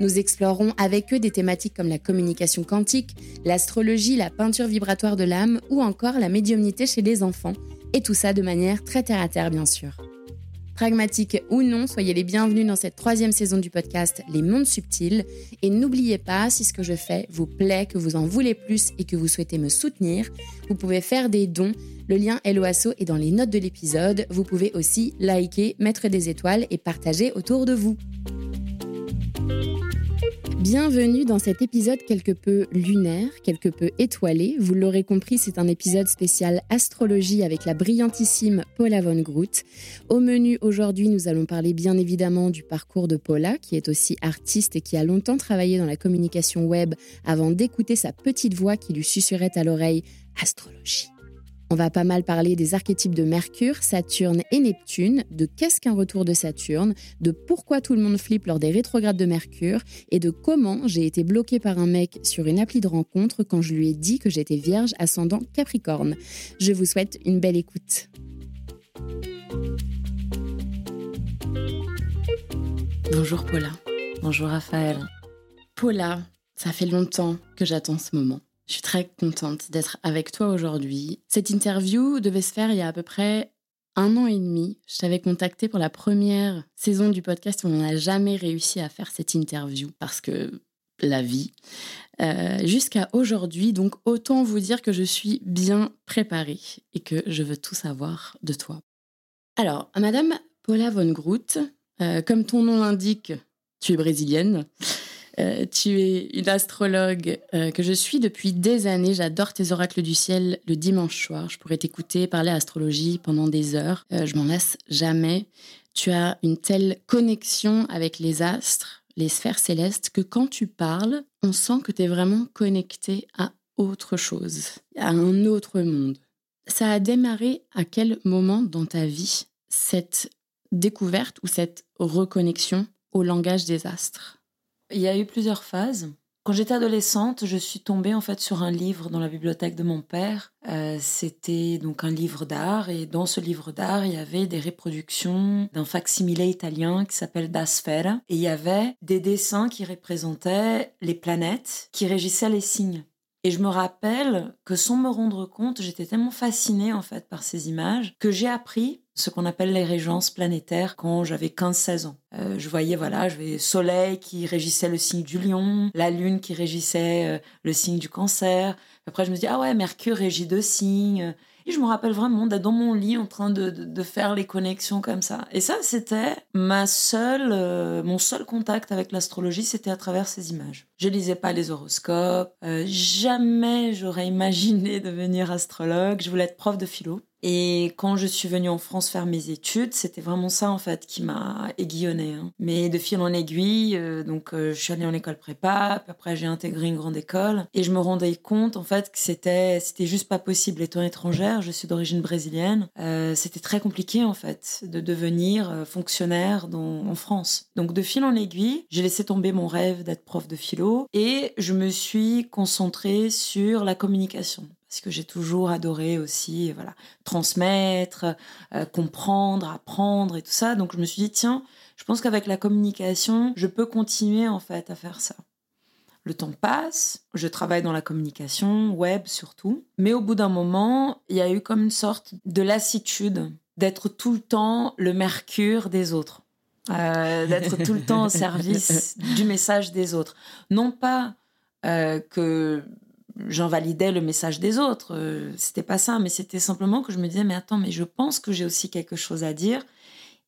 Nous explorerons avec eux des thématiques comme la communication quantique, l'astrologie, la peinture vibratoire de l'âme ou encore la médiumnité chez les enfants, et tout ça de manière très terre-à-terre bien sûr. Pragmatique ou non, soyez les bienvenus dans cette troisième saison du podcast Les Mondes Subtils. Et n'oubliez pas, si ce que je fais vous plaît, que vous en voulez plus et que vous souhaitez me soutenir, vous pouvez faire des dons. Le lien LOASO est dans les notes de l'épisode. Vous pouvez aussi liker, mettre des étoiles et partager autour de vous. Bienvenue dans cet épisode quelque peu lunaire, quelque peu étoilé. Vous l'aurez compris, c'est un épisode spécial astrologie avec la brillantissime Paula von Groot. Au menu aujourd'hui, nous allons parler bien évidemment du parcours de Paula, qui est aussi artiste et qui a longtemps travaillé dans la communication web avant d'écouter sa petite voix qui lui susurrait à l'oreille astrologie. On va pas mal parler des archétypes de Mercure, Saturne et Neptune, de qu'est-ce qu'un retour de Saturne, de pourquoi tout le monde flippe lors des rétrogrades de Mercure et de comment j'ai été bloquée par un mec sur une appli de rencontre quand je lui ai dit que j'étais vierge ascendant Capricorne. Je vous souhaite une belle écoute. Bonjour Paula. Bonjour Raphaël. Paula, ça fait longtemps que j'attends ce moment. Je suis très contente d'être avec toi aujourd'hui. Cette interview devait se faire il y a à peu près un an et demi. Je t'avais contacté pour la première saison du podcast. On n'a jamais réussi à faire cette interview parce que la vie. Euh, jusqu'à aujourd'hui, donc autant vous dire que je suis bien préparée et que je veux tout savoir de toi. Alors, Madame Paula von Groot, euh, comme ton nom l'indique, tu es brésilienne. Euh, tu es une astrologue euh, que je suis depuis des années. J'adore tes oracles du ciel le dimanche soir. Je pourrais t'écouter parler astrologie pendant des heures. Euh, je m'en lasse jamais. Tu as une telle connexion avec les astres, les sphères célestes, que quand tu parles, on sent que tu es vraiment connecté à autre chose, à un autre monde. Ça a démarré à quel moment dans ta vie cette découverte ou cette reconnexion au langage des astres? Il y a eu plusieurs phases. Quand j'étais adolescente, je suis tombée en fait sur un livre dans la bibliothèque de mon père. Euh, c'était donc un livre d'art et dans ce livre d'art, il y avait des reproductions d'un facsimilé italien qui s'appelle Da Sfera et il y avait des dessins qui représentaient les planètes qui régissaient les signes. Et je me rappelle que sans me rendre compte, j'étais tellement fascinée en fait par ces images que j'ai appris ce qu'on appelle les régences planétaires quand j'avais 15-16 ans. Euh, je voyais, voilà, je voyais Soleil qui régissait le signe du lion, la Lune qui régissait euh, le signe du cancer. Après, je me dis, ah ouais, Mercure régit deux signes. Et je me rappelle vraiment d'être dans mon lit en train de, faire les connexions comme ça. Et ça, c'était ma seule, euh, mon seul contact avec l'astrologie, c'était à travers ces images. Je lisais pas les horoscopes. jamais j'aurais imaginé devenir astrologue. Je voulais être prof de philo. Et quand je suis venue en France faire mes études, c'était vraiment ça en fait qui m'a aiguillonnée. Hein. Mais de fil en aiguille, euh, donc euh, je suis allée en école prépa, puis après j'ai intégré une grande école et je me rendais compte en fait que c'était c'était juste pas possible. Étant étrangère, je suis d'origine brésilienne, euh, c'était très compliqué en fait de devenir fonctionnaire dans, en France. Donc de fil en aiguille, j'ai laissé tomber mon rêve d'être prof de philo et je me suis concentrée sur la communication parce que j'ai toujours adoré aussi voilà transmettre, euh, comprendre, apprendre et tout ça. Donc je me suis dit tiens, je pense qu'avec la communication, je peux continuer en fait à faire ça. Le temps passe, je travaille dans la communication, web surtout, mais au bout d'un moment, il y a eu comme une sorte de lassitude d'être tout le temps le mercure des autres. Euh, d'être tout le temps au service du message des autres. Non pas euh, que j'invalidais le message des autres. Euh, c'était pas ça, mais c'était simplement que je me disais, mais attends, mais je pense que j'ai aussi quelque chose à dire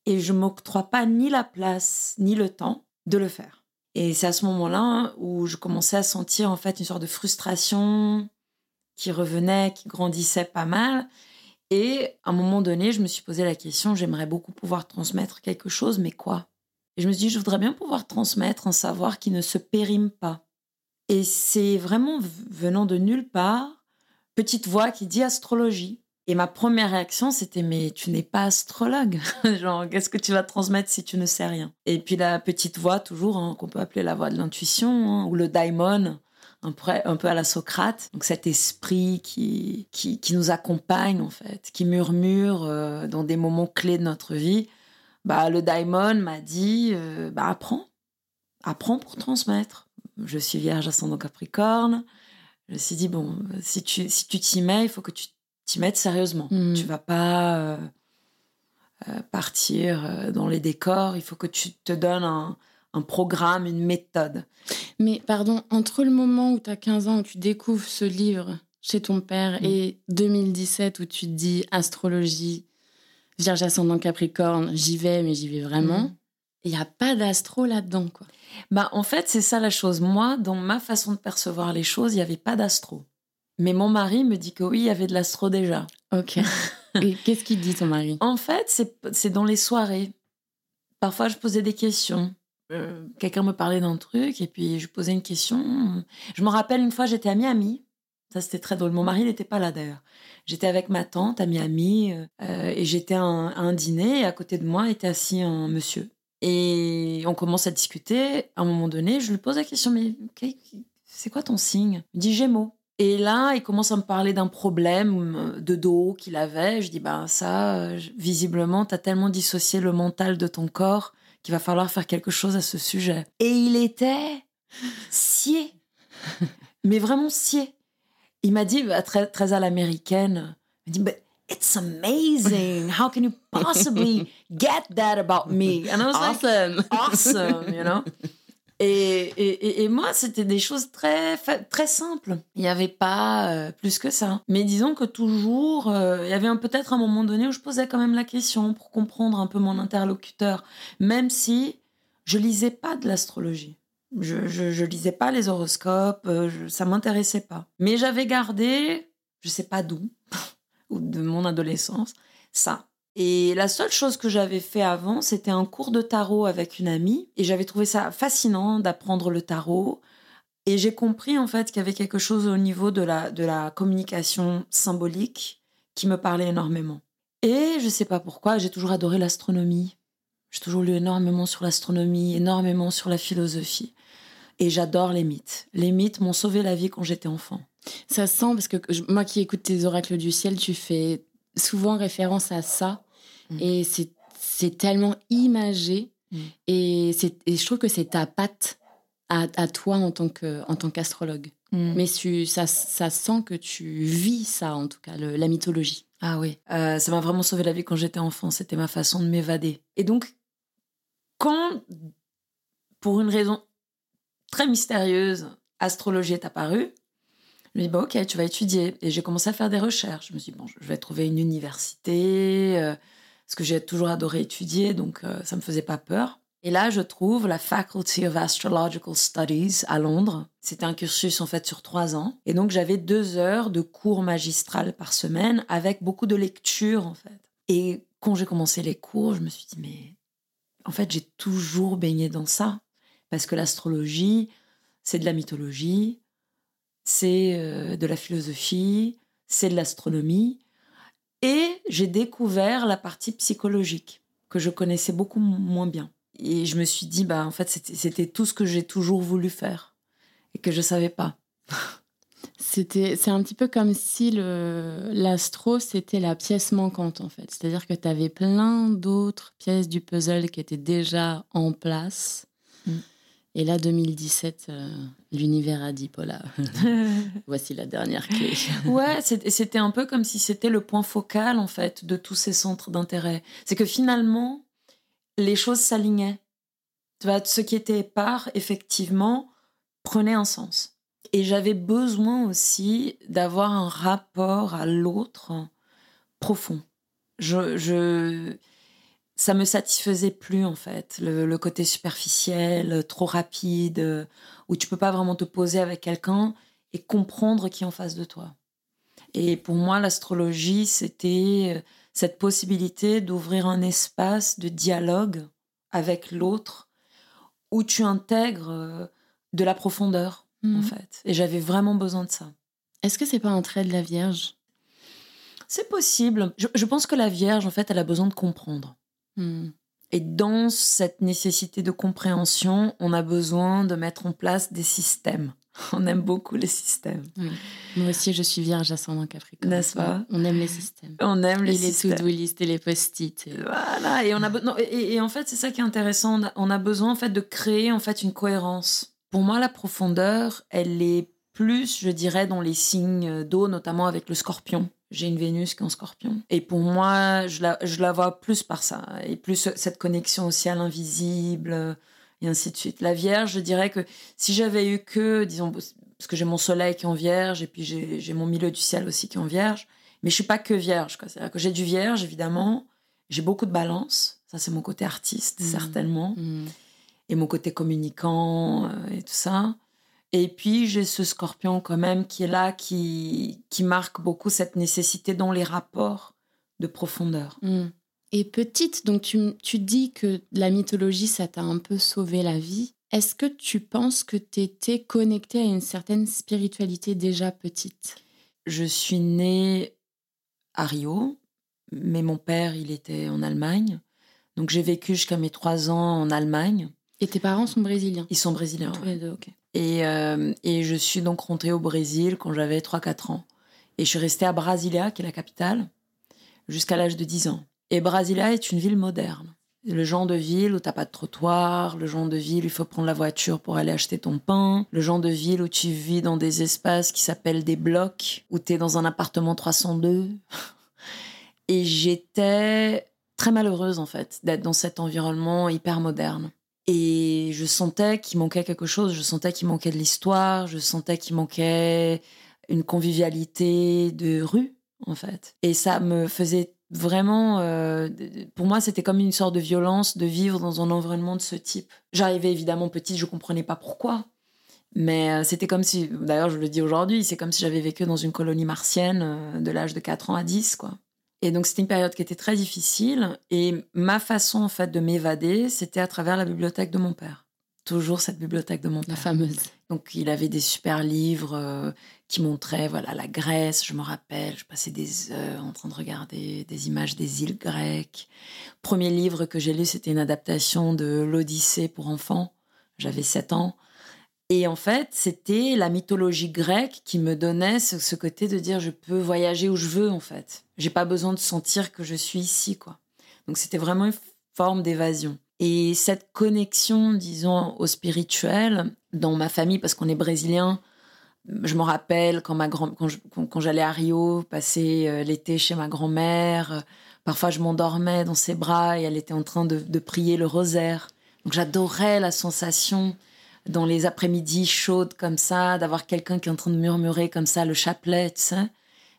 et je m'octroie pas ni la place ni le temps de le faire. Et c'est à ce moment-là où je commençais à sentir en fait une sorte de frustration qui revenait, qui grandissait pas mal. Et à un moment donné, je me suis posé la question, j'aimerais beaucoup pouvoir transmettre quelque chose, mais quoi? Et je me suis dit, je voudrais bien pouvoir transmettre un savoir qui ne se périme pas. Et c'est vraiment venant de nulle part, petite voix qui dit astrologie. Et ma première réaction, c'était mais tu n'es pas astrologue. Genre, qu'est-ce que tu vas transmettre si tu ne sais rien? Et puis la petite voix, toujours, hein, qu'on peut appeler la voix de l'intuition, hein, ou le daimon, un peu, à la Socrate. Donc cet esprit qui, qui, nous accompagne, en fait, qui murmure euh, dans des moments clés de notre vie. Bah, le daimon m'a dit, euh, bah, apprends. Apprends pour transmettre. Je suis vierge ascendant Capricorne. Je me suis dit, bon, si tu si tu t'y mets, il faut que tu t'y mettre sérieusement. Mm. Tu vas pas euh, euh, partir euh, dans les décors. Il faut que tu te donnes un, un programme, une méthode. Mais pardon, entre le moment où tu as 15 ans, où tu découvres ce livre chez ton père, mm. et 2017 où tu te dis astrologie, Vierge ascendant Capricorne, j'y vais, mais j'y vais vraiment. Mm. Il n'y a pas d'astro là-dedans, quoi. Bah, en fait, c'est ça la chose. Moi, dans ma façon de percevoir les choses, il n'y avait pas d'astro. Mais mon mari me dit que oui, il y avait de l'astro déjà. Ok. Et qu'est-ce qu'il dit, ton mari? En fait, c'est dans les soirées. Parfois, je posais des questions. Euh, quelqu'un me parlait d'un truc et puis je posais une question. Je me rappelle une fois, j'étais à Miami. Ça, c'était très drôle. Mon mari n'était pas là d'ailleurs. J'étais avec ma tante à Miami euh, et j'étais à, un dîner et à côté de moi était assis un monsieur. Et on commence à discuter. À un moment donné, je lui pose la question, mais c'est quoi ton signe? Il me dit Gémeaux. Et là, il commence à me parler d'un problème euh, de dos qu'il avait. Je dis, ben ça, euh, visiblement, tu as tellement dissocié le mental de ton corps qu'il va falloir faire quelque chose à ce sujet. Et il était scié, mais vraiment scié. Il m'a dit, très, très à l'américaine, il m'a dit, it's amazing. How can you possibly get that about me? And I was awesome. like, awesome, you know? Et, et, et, moi, c'était des choses très, très simples. Il n'y avait pas euh, plus que ça. Mais disons que toujours, euh, il y avait peut-être un moment donné où je posais quand même la question pour comprendre un peu mon interlocuteur, même si je lisais pas de l'astrologie. Je, je, je, lisais pas les horoscopes, euh, je, ça m'intéressait pas. Mais j'avais gardé, je sais pas d'où, ou de mon adolescence, ça. Et la seule chose que j'avais fait avant, c'était un cours de tarot avec une amie. Et j'avais trouvé ça fascinant d'apprendre le tarot. Et j'ai compris en fait qu'il y avait quelque chose au niveau de la, de la communication symbolique qui me parlait énormément. Et je sais pas pourquoi, j'ai toujours adoré l'astronomie. J'ai toujours lu énormément sur l'astronomie, énormément sur la philosophie. Et j'adore les mythes. Les mythes m'ont sauvé la vie quand j'étais enfant. Ça sent, parce que moi qui écoute tes oracles du ciel, tu fais souvent référence à ça. Mm. Et c'est tellement imagé. Mm. Et, et je trouve que c'est ta patte à, à, toi en tant qu'astrologue. Mm. Mais ça, ça sent que tu vis ça, en tout cas, la mythologie. Ah oui, euh, ça m'a vraiment sauvé la vie quand j'étais enfant. C'était ma façon de m'évader. Et donc, quand, pour une raison très mystérieuse, astrologie est apparue, je me dis, bah, ok, tu vas étudier. Et j'ai commencé à faire des recherches. Je me suis dit, bon, je vais trouver une université, euh, parce que j'ai toujours adoré étudier, donc euh, ça me faisait pas peur. Et là, je trouve la Faculty of Astrological Studies à Londres. C'était un cursus en fait sur trois ans. Et donc, j'avais deux heures de cours magistral par semaine avec beaucoup de lectures en fait. Et quand j'ai commencé les cours, je me suis dit, mais en fait, j'ai toujours baigné dans ça. Parce que l'astrologie, c'est de la mythologie, c'est euh, de la philosophie, c'est de l'astronomie. Et j'ai découvert la partie psychologique que je connaissais beaucoup moins bien. Et je me suis dit, bah, en fait, c'était tout ce que j'ai toujours voulu faire et que je savais pas. C'était, c'est un petit peu comme si l'astro, c'était la pièce manquante, en fait. C'est-à-dire que tu avais plein d'autres pièces du puzzle qui étaient déjà en place. Mm. Et là, 2017, euh, l'univers a dit, Paula, voici la dernière clé. ouais, c'était un peu comme si c'était le point focal, en fait, de tous ces centres d'intérêt. C'est que finalement, les choses s'alignaient. Tu vois, ce qui était épars, effectivement, prenait un sens. Et j'avais besoin aussi d'avoir un rapport à l'autre profond. Je, je, ça me satisfaisait plus en fait, le, côté superficiel, trop rapide, où tu peux pas vraiment te poser avec quelqu'un et comprendre qui est en face de toi. Et pour moi, l'astrologie, c'était euh, cette possibilité d'ouvrir un espace de dialogue avec l'autre où tu intègres euh, de la profondeur, en mhm. fait. Et j'avais vraiment besoin de ça. Est-ce que c'est pas un trait de la Vierge? C'est possible. Je, pense que la Vierge, en fait, elle a besoin de comprendre. Hmm. Et dans cette nécessité de compréhension, on a besoin de mettre en place des systèmes. On aime beaucoup les systèmes. Moi aussi, je suis vierge ascendant Capricorne. N'est-ce pas? On aime les systèmes. On aime les et les to-do list et les post-it. Voilà. Et, on a et, en fait, c'est ça qui est intéressant. On a, besoin en fait de créer en fait une cohérence. Pour moi, la profondeur, elle est plus, je dirais, dans les signes d'eau, notamment avec le scorpion. J'ai une Vénus qui est en scorpion. Et pour moi, je la, je la vois plus par ça. Et plus cette connexion aussi à l'invisible, et ainsi de suite. La Vierge, je dirais que si j'avais eu que, disons, parce que j'ai mon soleil qui est en Vierge, et puis j'ai mon milieu du ciel aussi qui est en Vierge, mais je suis pas que Vierge. C'est-à-dire que j'ai du Vierge, évidemment, j'ai beaucoup de balance, ça c'est mon côté artiste, mmh. certainement, mmh. et mon côté communicant, euh, et tout ça. Et puis j'ai ce scorpion quand même qui est là, qui, qui marque beaucoup cette nécessité dans les rapports de profondeur. Mmh. Et petite, donc tu, tu dis que la mythologie, ça t'a un peu sauvé la vie. Est-ce que tu penses que tu étais connectée à une certaine spiritualité déjà petite? Je suis née à Rio, mais mon père, il était en Allemagne. Donc j'ai vécu jusqu'à mes trois ans en Allemagne. Et tes parents sont brésiliens? Ils sont brésiliens. Tous les deux, ok. Et, euh, et je suis donc rentrée au Brésil quand j'avais 3-4 ans. Et je suis restée à Brasilia, qui est la capitale, jusqu'à l'âge de 10 ans. Et Brasilia est une ville moderne. Le genre de ville où t'as pas de trottoir, le genre de ville où il faut prendre la voiture pour aller acheter ton pain, le genre de ville où tu vis dans des espaces qui s'appellent des blocs, où t'es dans un appartement 302. Et j'étais très malheureuse en fait d'être dans cet environnement hyper moderne. Et je sentais qu'il manquait quelque chose, je sentais qu'il manquait de l'histoire, je sentais qu'il manquait une convivialité de rue en fait. Et ça me faisait vraiment, euh, pour moi, c'était comme une sorte de violence de vivre dans un environnement de ce type. J'arrivais évidemment petite, je comprenais pas pourquoi. Mais euh, c'était comme si, d'ailleurs je le dis aujourd'hui, c'est comme si j'avais vécu dans une colonie martienne euh, de l'âge de 4 ans à 10, quoi. Et donc c'était une période qui était très difficile. Et ma façon en fait de m'évader, c'était à travers la bibliothèque de mon père. Toujours cette bibliothèque de mon père. La fameuse. Donc il avait des super livres qui montrait voilà la Grèce. Je me rappelle, je passais des heures en train de regarder des images des îles grecques. Premier livre que j'ai lu, c'était une adaptation de l'Odyssée pour enfants. J'avais 7 ans. Et en fait, c'était la mythologie grecque qui me donnait ce, côté de dire je peux voyager où je veux en fait. J'ai pas besoin de sentir que je suis ici quoi. Donc c'était vraiment une forme d'évasion. Et cette connexion, disons, au spirituel, dans ma famille, parce qu'on est brésilien, je me rappelle quand, ma quand, j'allais à Rio, passer euh, l'été chez ma grand-mère. Euh, parfois, je m'endormais dans ses bras et elle était en train de, prier le rosaire. Donc, j'adorais la sensation dans les après-midi chaudes comme ça, d'avoir quelqu'un qui est en train de murmurer comme ça le chapelet.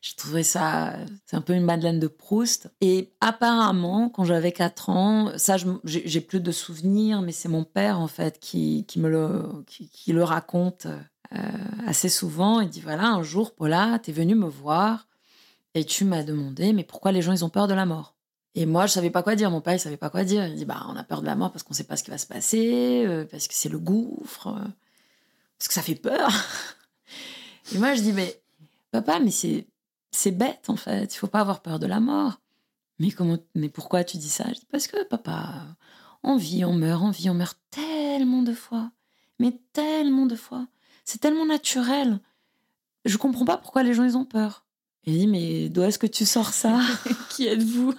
J'ai trouvé ça, c'est un peu une Madeleine de Proust. Et apparemment, quand j'avais 4 ans, ça, j'ai plus de souvenirs, mais c'est mon père, en fait, qui, me le, raconte euh, assez souvent. Il dit voilà, un jour, Paula, tu es venue me voir et tu m'as demandé mais pourquoi les gens ils ont peur de la mort? Et moi, je savais pas quoi dire. Mon père, il savait pas quoi dire. Il dit bah on a peur de la mort parce qu'on sait pas ce qui va se passer, euh, parce que c'est le gouffre, euh, parce que ça fait peur. et moi, je dis mais papa, mais c'est c'est bête en fait. Il faut pas avoir peur de la mort. Mais comment Mais pourquoi tu dis ça? Je dis parce que papa, on vit, on meurt, on vit, on meurt tellement de fois, mais tellement de fois. C'est tellement naturel. Je comprends pas pourquoi les gens ils ont peur. Il dit mais d'où est-ce que tu sors ça? Qui êtes-vous?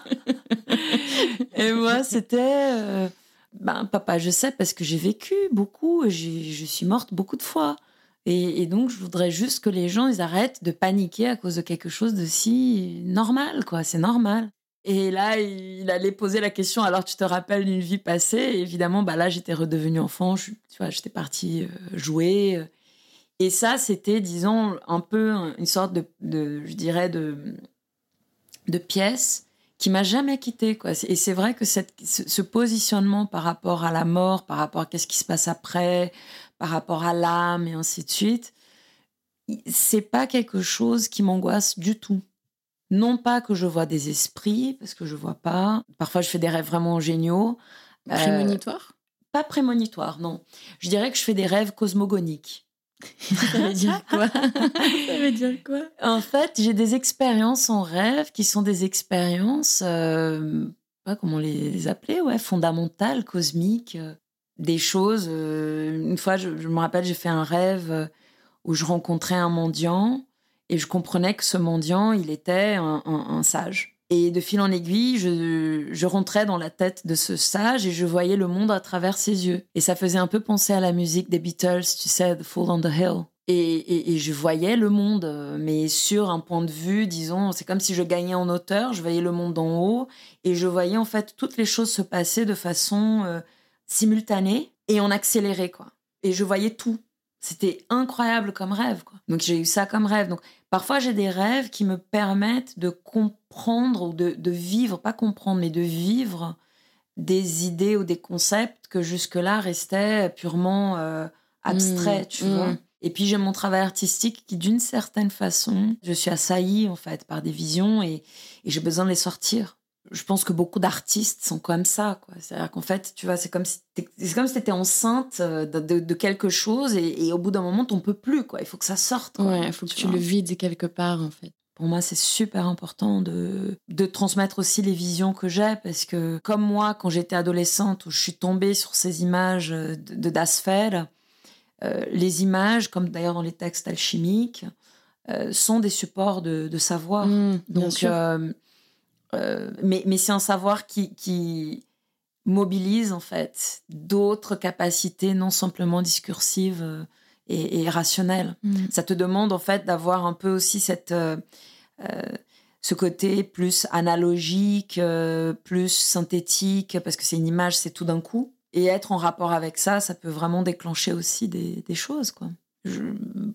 Et moi c'était euh, ben papa je sais parce que j'ai vécu beaucoup, je suis morte beaucoup de fois. Et, donc je voudrais juste que les gens ils arrêtent de paniquer à cause de quelque chose de si normal quoi, c'est normal. Et là, il allait poser la question. Alors, tu te rappelles d'une vie passée? Évidemment, bah là, j'étais redevenue enfant. tu vois, j'étais partie euh, jouer. Et ça, c'était, disons, un peu une sorte de, je dirais, de, pièce qui m'a jamais quitté quoi et c'est vrai que ce, positionnement par rapport à la mort par rapport à qu'est-ce qui se passe après par rapport à l'âme et ainsi de suite c'est pas quelque chose qui m'angoisse du tout. Non pas que je vois des esprits parce que je vois pas. Parfois je fais des rêves vraiment géniaux. Euh, prémonitoires pas prémonitoires non. Je dirais que je fais des rêves cosmogoniques. Ça veut dire quoi? Ça veut dire quoi? En fait, j'ai des expériences en rêve qui sont des expériences, euh, pas comment les, appeler, ouais, fondamentales, cosmiques, euh, des choses. Euh, une fois, je, me rappelle, j'ai fait un rêve où je rencontrais un mendiant et je comprenais que ce mendiant, il était un sage. Et de fil en aiguille, je, rentrais dans la tête de ce sage et je voyais le monde à travers ses yeux. Et ça faisait un peu penser à la musique des Beatles, tu sais, The Fool on the Hill. Et, je voyais le monde, mais sur un point de vue, disons, c'est comme si je gagnais en hauteur, je voyais le monde d'en haut, et je voyais en fait toutes les choses se passer de façon euh, simultanée et en accéléré, quoi. Et je voyais tout. C'était incroyable comme rêve, quoi. Donc j'ai eu ça comme rêve. Donc Parfois, j'ai des rêves qui me permettent de comprendre ou de, vivre, pas comprendre, mais de vivre des idées ou des concepts que jusque-là restaient purement euh, abstraits, mmh, tu vois. Mmh. Et puis j'ai mon travail artistique qui, d'une certaine façon, je suis assaillie en fait par des visions et j'ai besoin de les sortir je pense que beaucoup d'artistes sont comme ça. C'est-à-dire qu'en fait, tu vois, c'est comme si c'est comme si étais enceinte euh, de, quelque chose et, au bout d'un moment, t'en peux plus. Quoi. Il faut que ça sorte. Ouais, il faut que tu le vides quelque part, en fait. Pour moi, c'est super important de, de transmettre aussi les visions que j'ai parce que, comme moi, quand j'étais adolescente, où je suis tombée sur ces images de, de Dasfeld, euh, les images, comme d'ailleurs dans les textes alchimiques, euh, sont des supports de, savoir. Mmh, Donc, sûr. Euh, mais, mais c'est un savoir qui, qui mobilise en fait d'autres capacités non simplement discursives euh, et, rationnelles. Mm. Ça te demande en fait d'avoir un peu aussi cette euh, ce côté plus analogique, plus synthétique, parce que c'est une image, c'est tout d'un coup. Et être en rapport avec ça, ça peut vraiment déclencher aussi des, des choses, quoi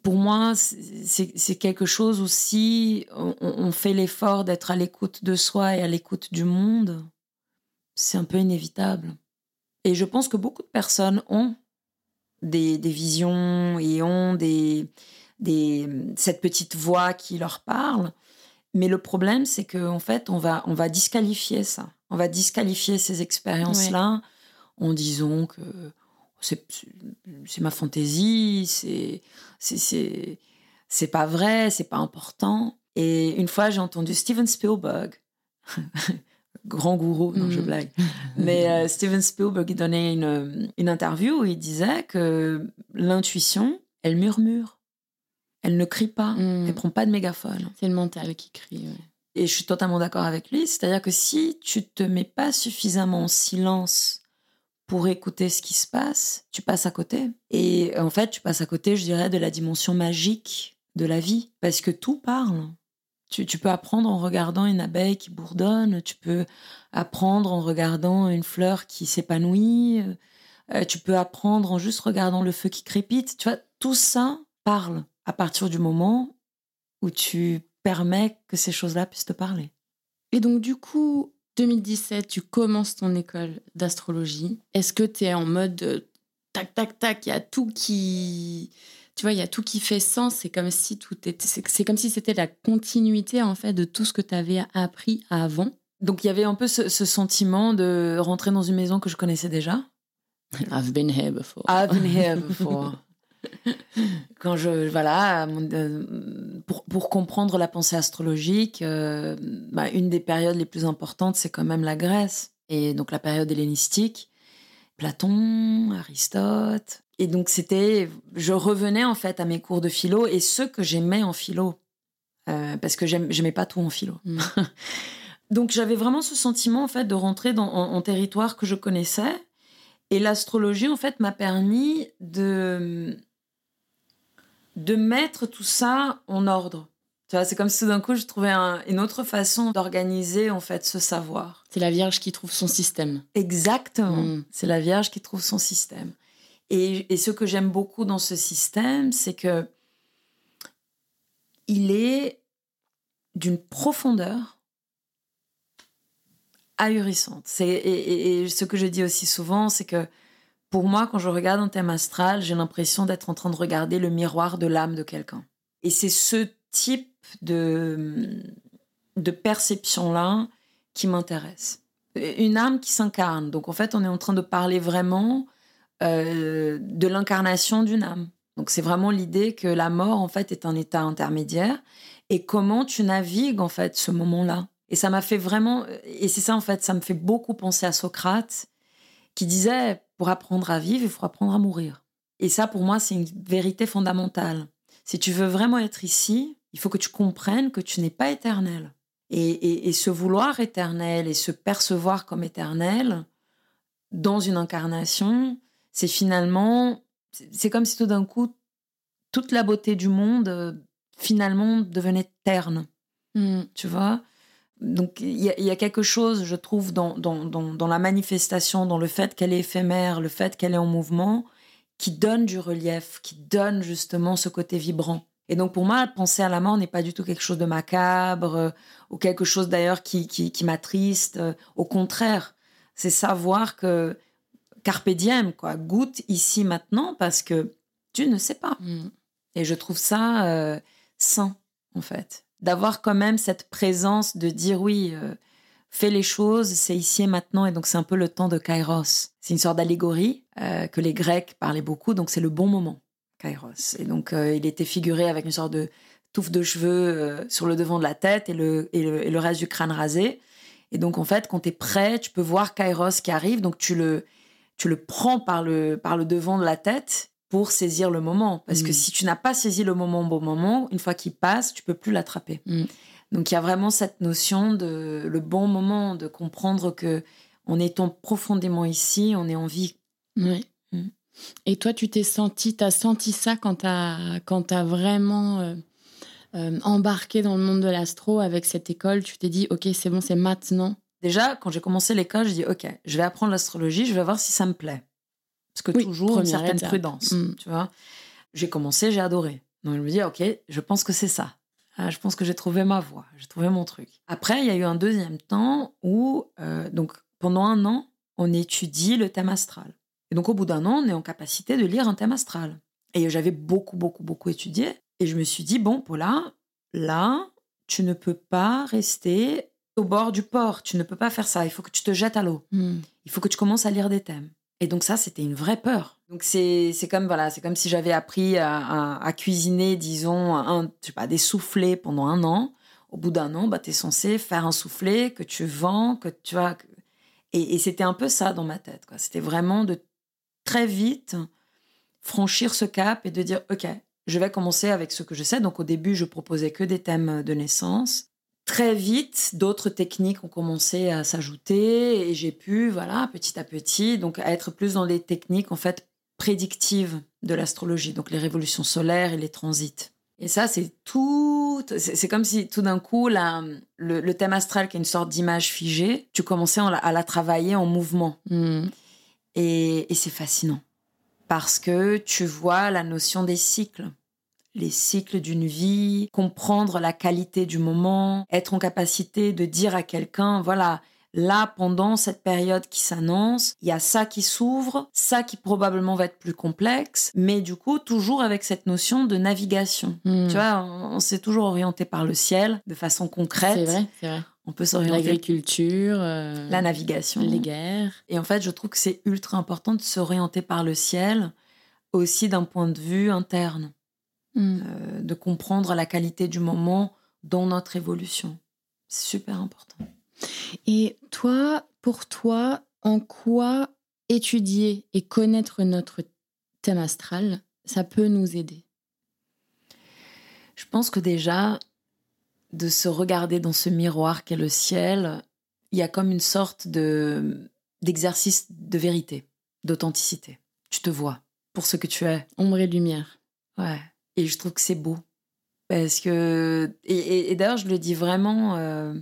pour moi, c'est quelque chose aussi, on, on fait l'effort d'être à l'écoute de soi et à l'écoute du monde, c'est un peu inévitable. Et je pense que beaucoup de personnes ont des, des visions et ont des, des, cette petite voix qui leur parle. Mais le problème, c'est qu'en en fait, on va, on va disqualifier ça. On va disqualifier ces expériences-là en disant que c'est ma fantaisie, c'est c'est pas vrai, c'est pas important. Et une fois, j'ai entendu Steven Spielberg, grand gourou, non, je mm. blague, mais euh, Steven Spielberg, il donnait une, une interview où il disait que l'intuition, elle murmure. Elle ne crie pas, mm. elle prend pas de mégaphone. C'est le mental qui crie. Et je suis totalement d'accord avec lui. C'est-à-dire que si tu te mets pas suffisamment en silence pour écouter ce qui se passe, tu passes à côté. Et en fait, tu passes à côté, je dirais, de la dimension magique de la vie, parce que tout parle. Tu, peux apprendre en regardant une abeille qui bourdonne, tu peux apprendre en regardant une fleur qui s'épanouit, euh, tu peux apprendre en juste regardant le feu qui crépite. Tu vois, tout ça parle à partir du moment où tu permets que ces choses-là puissent te parler. Et donc, du coup, 2017, tu commences ton école d'astrologie. Est-ce que tu es en mode euh, tac, tac, tac, il y a tout qui. Tu vois, il y a tout qui fait sens. C'est comme si tout était. C'est comme si c'était la continuité, en fait, de tout ce que tu avais appris avant? Donc, il y avait un peu ce, sentiment de rentrer dans une maison que je connaissais déjà? I've been here before. I've been here before. Quand je voilà euh, pour, pour comprendre la pensée astrologique, euh, bah, une des périodes les plus importantes c'est quand même la Grèce et donc la période hellénistique, Platon, Aristote. Et donc c'était, je revenais en fait à mes cours de philo et ce que j'aimais en philo, euh, parce que j'aimais pas tout en philo. Mm. donc j'avais vraiment ce sentiment en fait de rentrer dans en territoire que je connaissais. Et l'astrologie, en fait, m'a permis de de mettre tout ça en ordre. Tu vois, c'est comme si tout d'un coup, je trouvais une autre façon d'organiser en fait ce savoir. C'est la Vierge qui trouve son système. Exactement. Mm. C'est la Vierge qui trouve son système. Et, ce que j'aime beaucoup dans ce système, c'est que il est d'une profondeur ahurissante. Et, et, ce que je dis aussi souvent, c'est que pour moi, quand je regarde un thème astral, j'ai l'impression d'être en train de regarder le miroir de l'âme de quelqu'un. Et c'est ce type de, de perception-là qui m'intéresse. Une âme qui s'incarne. Donc en fait, on est en train de parler vraiment euh, de l'incarnation d'une âme. Donc c'est vraiment l'idée que la mort en fait est un état intermédiaire et comment tu navigues en fait ce moment-là. Et ça m'a fait vraiment et c'est ça en fait, ça me fait beaucoup penser à Socrate qui disait pour apprendre à vivre, il faut apprendre à mourir. Et ça pour moi c'est une vérité fondamentale. Si tu veux vraiment être ici, il faut que tu comprennes que tu n'es pas éternel. Et, et, ce vouloir éternel et se percevoir comme éternel dans une incarnation, c'est finalement, c'est comme si tout d'un coup, toute la beauté du monde, euh, finalement, devenait terne. Hmm. Tu vois? Donc il y, a quelque chose, je trouve, dans, dans, dans, la manifestation, dans le fait qu'elle est éphémère, le fait qu'elle est en mouvement, qui donne du relief, qui donne justement ce côté vibrant. Et donc pour moi, penser à la mort n'est pas du tout quelque chose de macabre euh, ou quelque chose d'ailleurs qui, qui, qui m'attriste. Euh, au contraire, c'est savoir que carpe diem, quoi. Goûte ici maintenant parce que tu ne sais pas. Mm. Et je trouve ça euh, sain, en fait. D'avoir quand même cette présence de dire oui, euh, fais les choses, c'est ici et maintenant. Et donc, c'est un peu le temps de Kairos. C'est une sorte d'allégorie euh, que les Grecs parlaient beaucoup. Donc, c'est le bon moment, Kairos. Et donc, il était figuré avec une sorte de touffe de cheveux sur le devant de la tête et le, et le, et le reste du crâne rasé. Et donc, en fait, quand tu es prêt, tu peux voir Kairos qui arrive. Donc, tu le tu le prends par le, par le devant de la tête pour saisir le moment. Parce que mm. si tu n'as pas saisi le moment au bon moment, une fois qu'il passe, tu peux plus l'attraper. Mm. Donc il y a vraiment cette notion de le bon moment, de comprendre que en étant profondément ici, on est en vie. Oui. Mm. Et toi, tu t'es senti, tu as senti ça quand tu as, quand as vraiment euh, euh, embarqué dans le monde de l'astro avec cette école? Tu t'es dit, OK, c'est bon, c'est maintenant Déjà, quand j'ai commencé l'école, je dis OK, je vais apprendre l'astrologie, je vais voir si ça me plaît. Parce que toujours une certaine prudence, mm. tu vois. J'ai commencé, j'ai adoré. Donc je me dis OK, je pense que c'est ça. Ah, je pense que j'ai trouvé ma voie, j'ai trouvé mon truc. Après, il y a eu un deuxième temps où, euh, donc pendant un an, on étudie le thème astral. Et donc au bout d'un an, on est en capacité de lire un thème astral. Et j'avais beaucoup, beaucoup, beaucoup étudié. Et je me suis dit, bon, Paula, là, tu ne peux pas rester au bord du port. Tu ne peux pas faire ça. Il faut que tu te jettes à l'eau. Hmm. Il faut que tu commences à lire des thèmes. Et donc ça, c'était une vraie peur. Donc c'est comme voilà, c'est comme si j'avais appris à, cuisiner, disons, je sais pas, des soufflets pendant un an. Au bout d'un an, bah, tu es censé faire un soufflet que tu vends, que tu as... Et, c'était un peu ça dans ma tête. C'était vraiment de très vite franchir ce cap et de dire, OK, je vais commencer avec ce que je sais. Donc au début, je proposais que des thèmes de naissance très vite, d'autres techniques ont commencé à s'ajouter et j'ai pu, voilà, petit à petit, donc être plus dans les techniques en fait prédictives de l'astrologie, donc les révolutions solaires et les transits. Et ça, c'est tout. C'est comme si tout d'un coup, la, le, thème astral, qui est une sorte d'image figée, tu commençais à la, travailler en mouvement. Hmm. et c'est fascinant parce que tu vois la notion des cycles les cycles d'une vie, comprendre la qualité du moment, être en capacité de dire à quelqu'un, voilà, là, pendant cette période qui s'annonce, il y a ça qui s'ouvre, ça qui probablement va être plus complexe, mais du coup, toujours avec cette notion de navigation. Hmm. Tu vois, on, s'est toujours orienté par le ciel de façon concrète. C'est vrai, c'est vrai. On peut s'orienter. L'agriculture, euh, la navigation, les guerres. Et en fait, je trouve que c'est ultra important de s'orienter par le ciel aussi d'un point de vue interne. Mm. Euh, de comprendre la qualité du moment dans notre évolution. C'est super important. Et toi, pour toi, en quoi étudier et connaître notre thème astral, ça peut nous aider? Je pense que déjà, de se regarder dans ce miroir qu'est le ciel, il y a comme une sorte de d'exercice de vérité, d'authenticité. Tu te vois pour ce que tu es. Ombre et lumière. Ouais. Et je trouve que c'est beau. Parce que. Et, d'ailleurs, je le dis vraiment. Euh,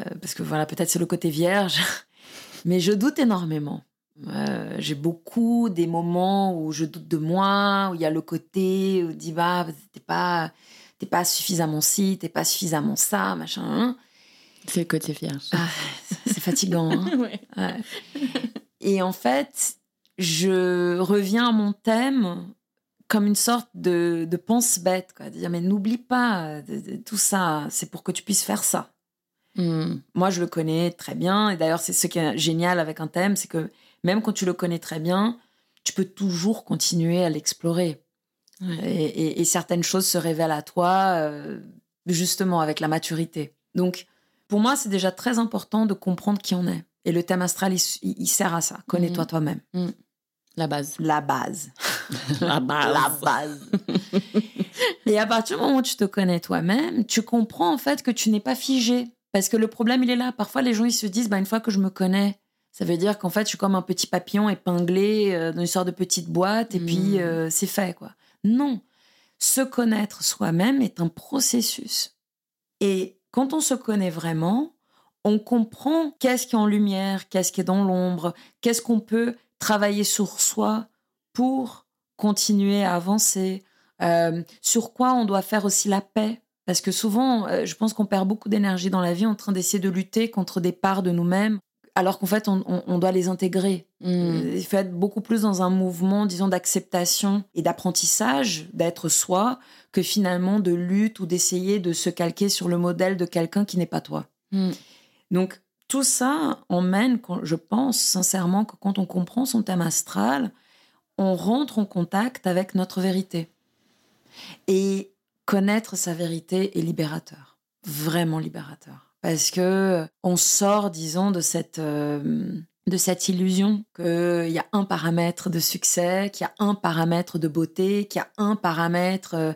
euh, parce que voilà, peut-être c'est le côté vierge. mais je doute énormément. Euh, j'ai beaucoup des moments où je doute de moi, où il y a le côté où dis bah t'es pas t'es pas suffisamment ci, t'es pas suffisamment ça, machin. Hein. C'est le côté vierge. Ah, c'est fatigant. Hein. ouais. Et en fait, je reviens à mon thème comme une sorte de, de pense-bête, quoi. Dire, mais n'oublie pas tout ça, c'est pour que tu puisses faire ça. Hmm. Moi, je le connais très bien. Et d'ailleurs, c'est ce qui est génial avec un thème, c'est que même quand tu le connais très bien, tu peux toujours continuer à l'explorer. Et, certaines choses se révèlent à toi, euh, justement, avec la maturité. Donc, pour moi, c'est déjà très important de comprendre qui on est. Et le thème astral, il, sert à ça. Connais-toi hmm. toi-même. La base. La base. la base. La base. et à partir du moment où tu te connais toi-même, tu comprends en fait que tu n'es pas figé. Parce que le problème, il est là. Parfois, les gens, ils se disent, bah, une fois que je me connais, ça veut dire qu'en fait, je suis comme un petit papillon épinglé euh, dans une sorte de petite boîte et puis hmm. euh, c'est fait, quoi. Non. Se connaître soi-même est un processus. Et quand on se connaît vraiment, on comprend qu'est-ce qui est en lumière, qu'est-ce qui est dans l'ombre, qu'est-ce qu'on peut travailler sur soi pour continuer à avancer, euh, sur quoi on doit faire aussi la paix. Parce que souvent, euh, je pense qu'on perd beaucoup d'énergie dans la vie en train d'essayer de lutter contre des parts de nous-mêmes, alors qu'en fait, on, doit les intégrer. Mm. Euh, il faut être beaucoup plus dans un mouvement, disons, d'acceptation et d'apprentissage, d'être soi, que finalement de lutte ou d'essayer de se calquer sur le modèle de quelqu'un qui n'est pas toi. Mm. Donc, tout ça emmène, je pense sincèrement que quand on comprend son thème astral, on rentre en contact avec notre vérité. Et connaître sa vérité est libérateur, vraiment libérateur. Parce que on sort, disons, de cette, euh, de cette illusion qu'il y a un paramètre de succès, qu'il y a un paramètre de beauté, qu'il y a un paramètre euh,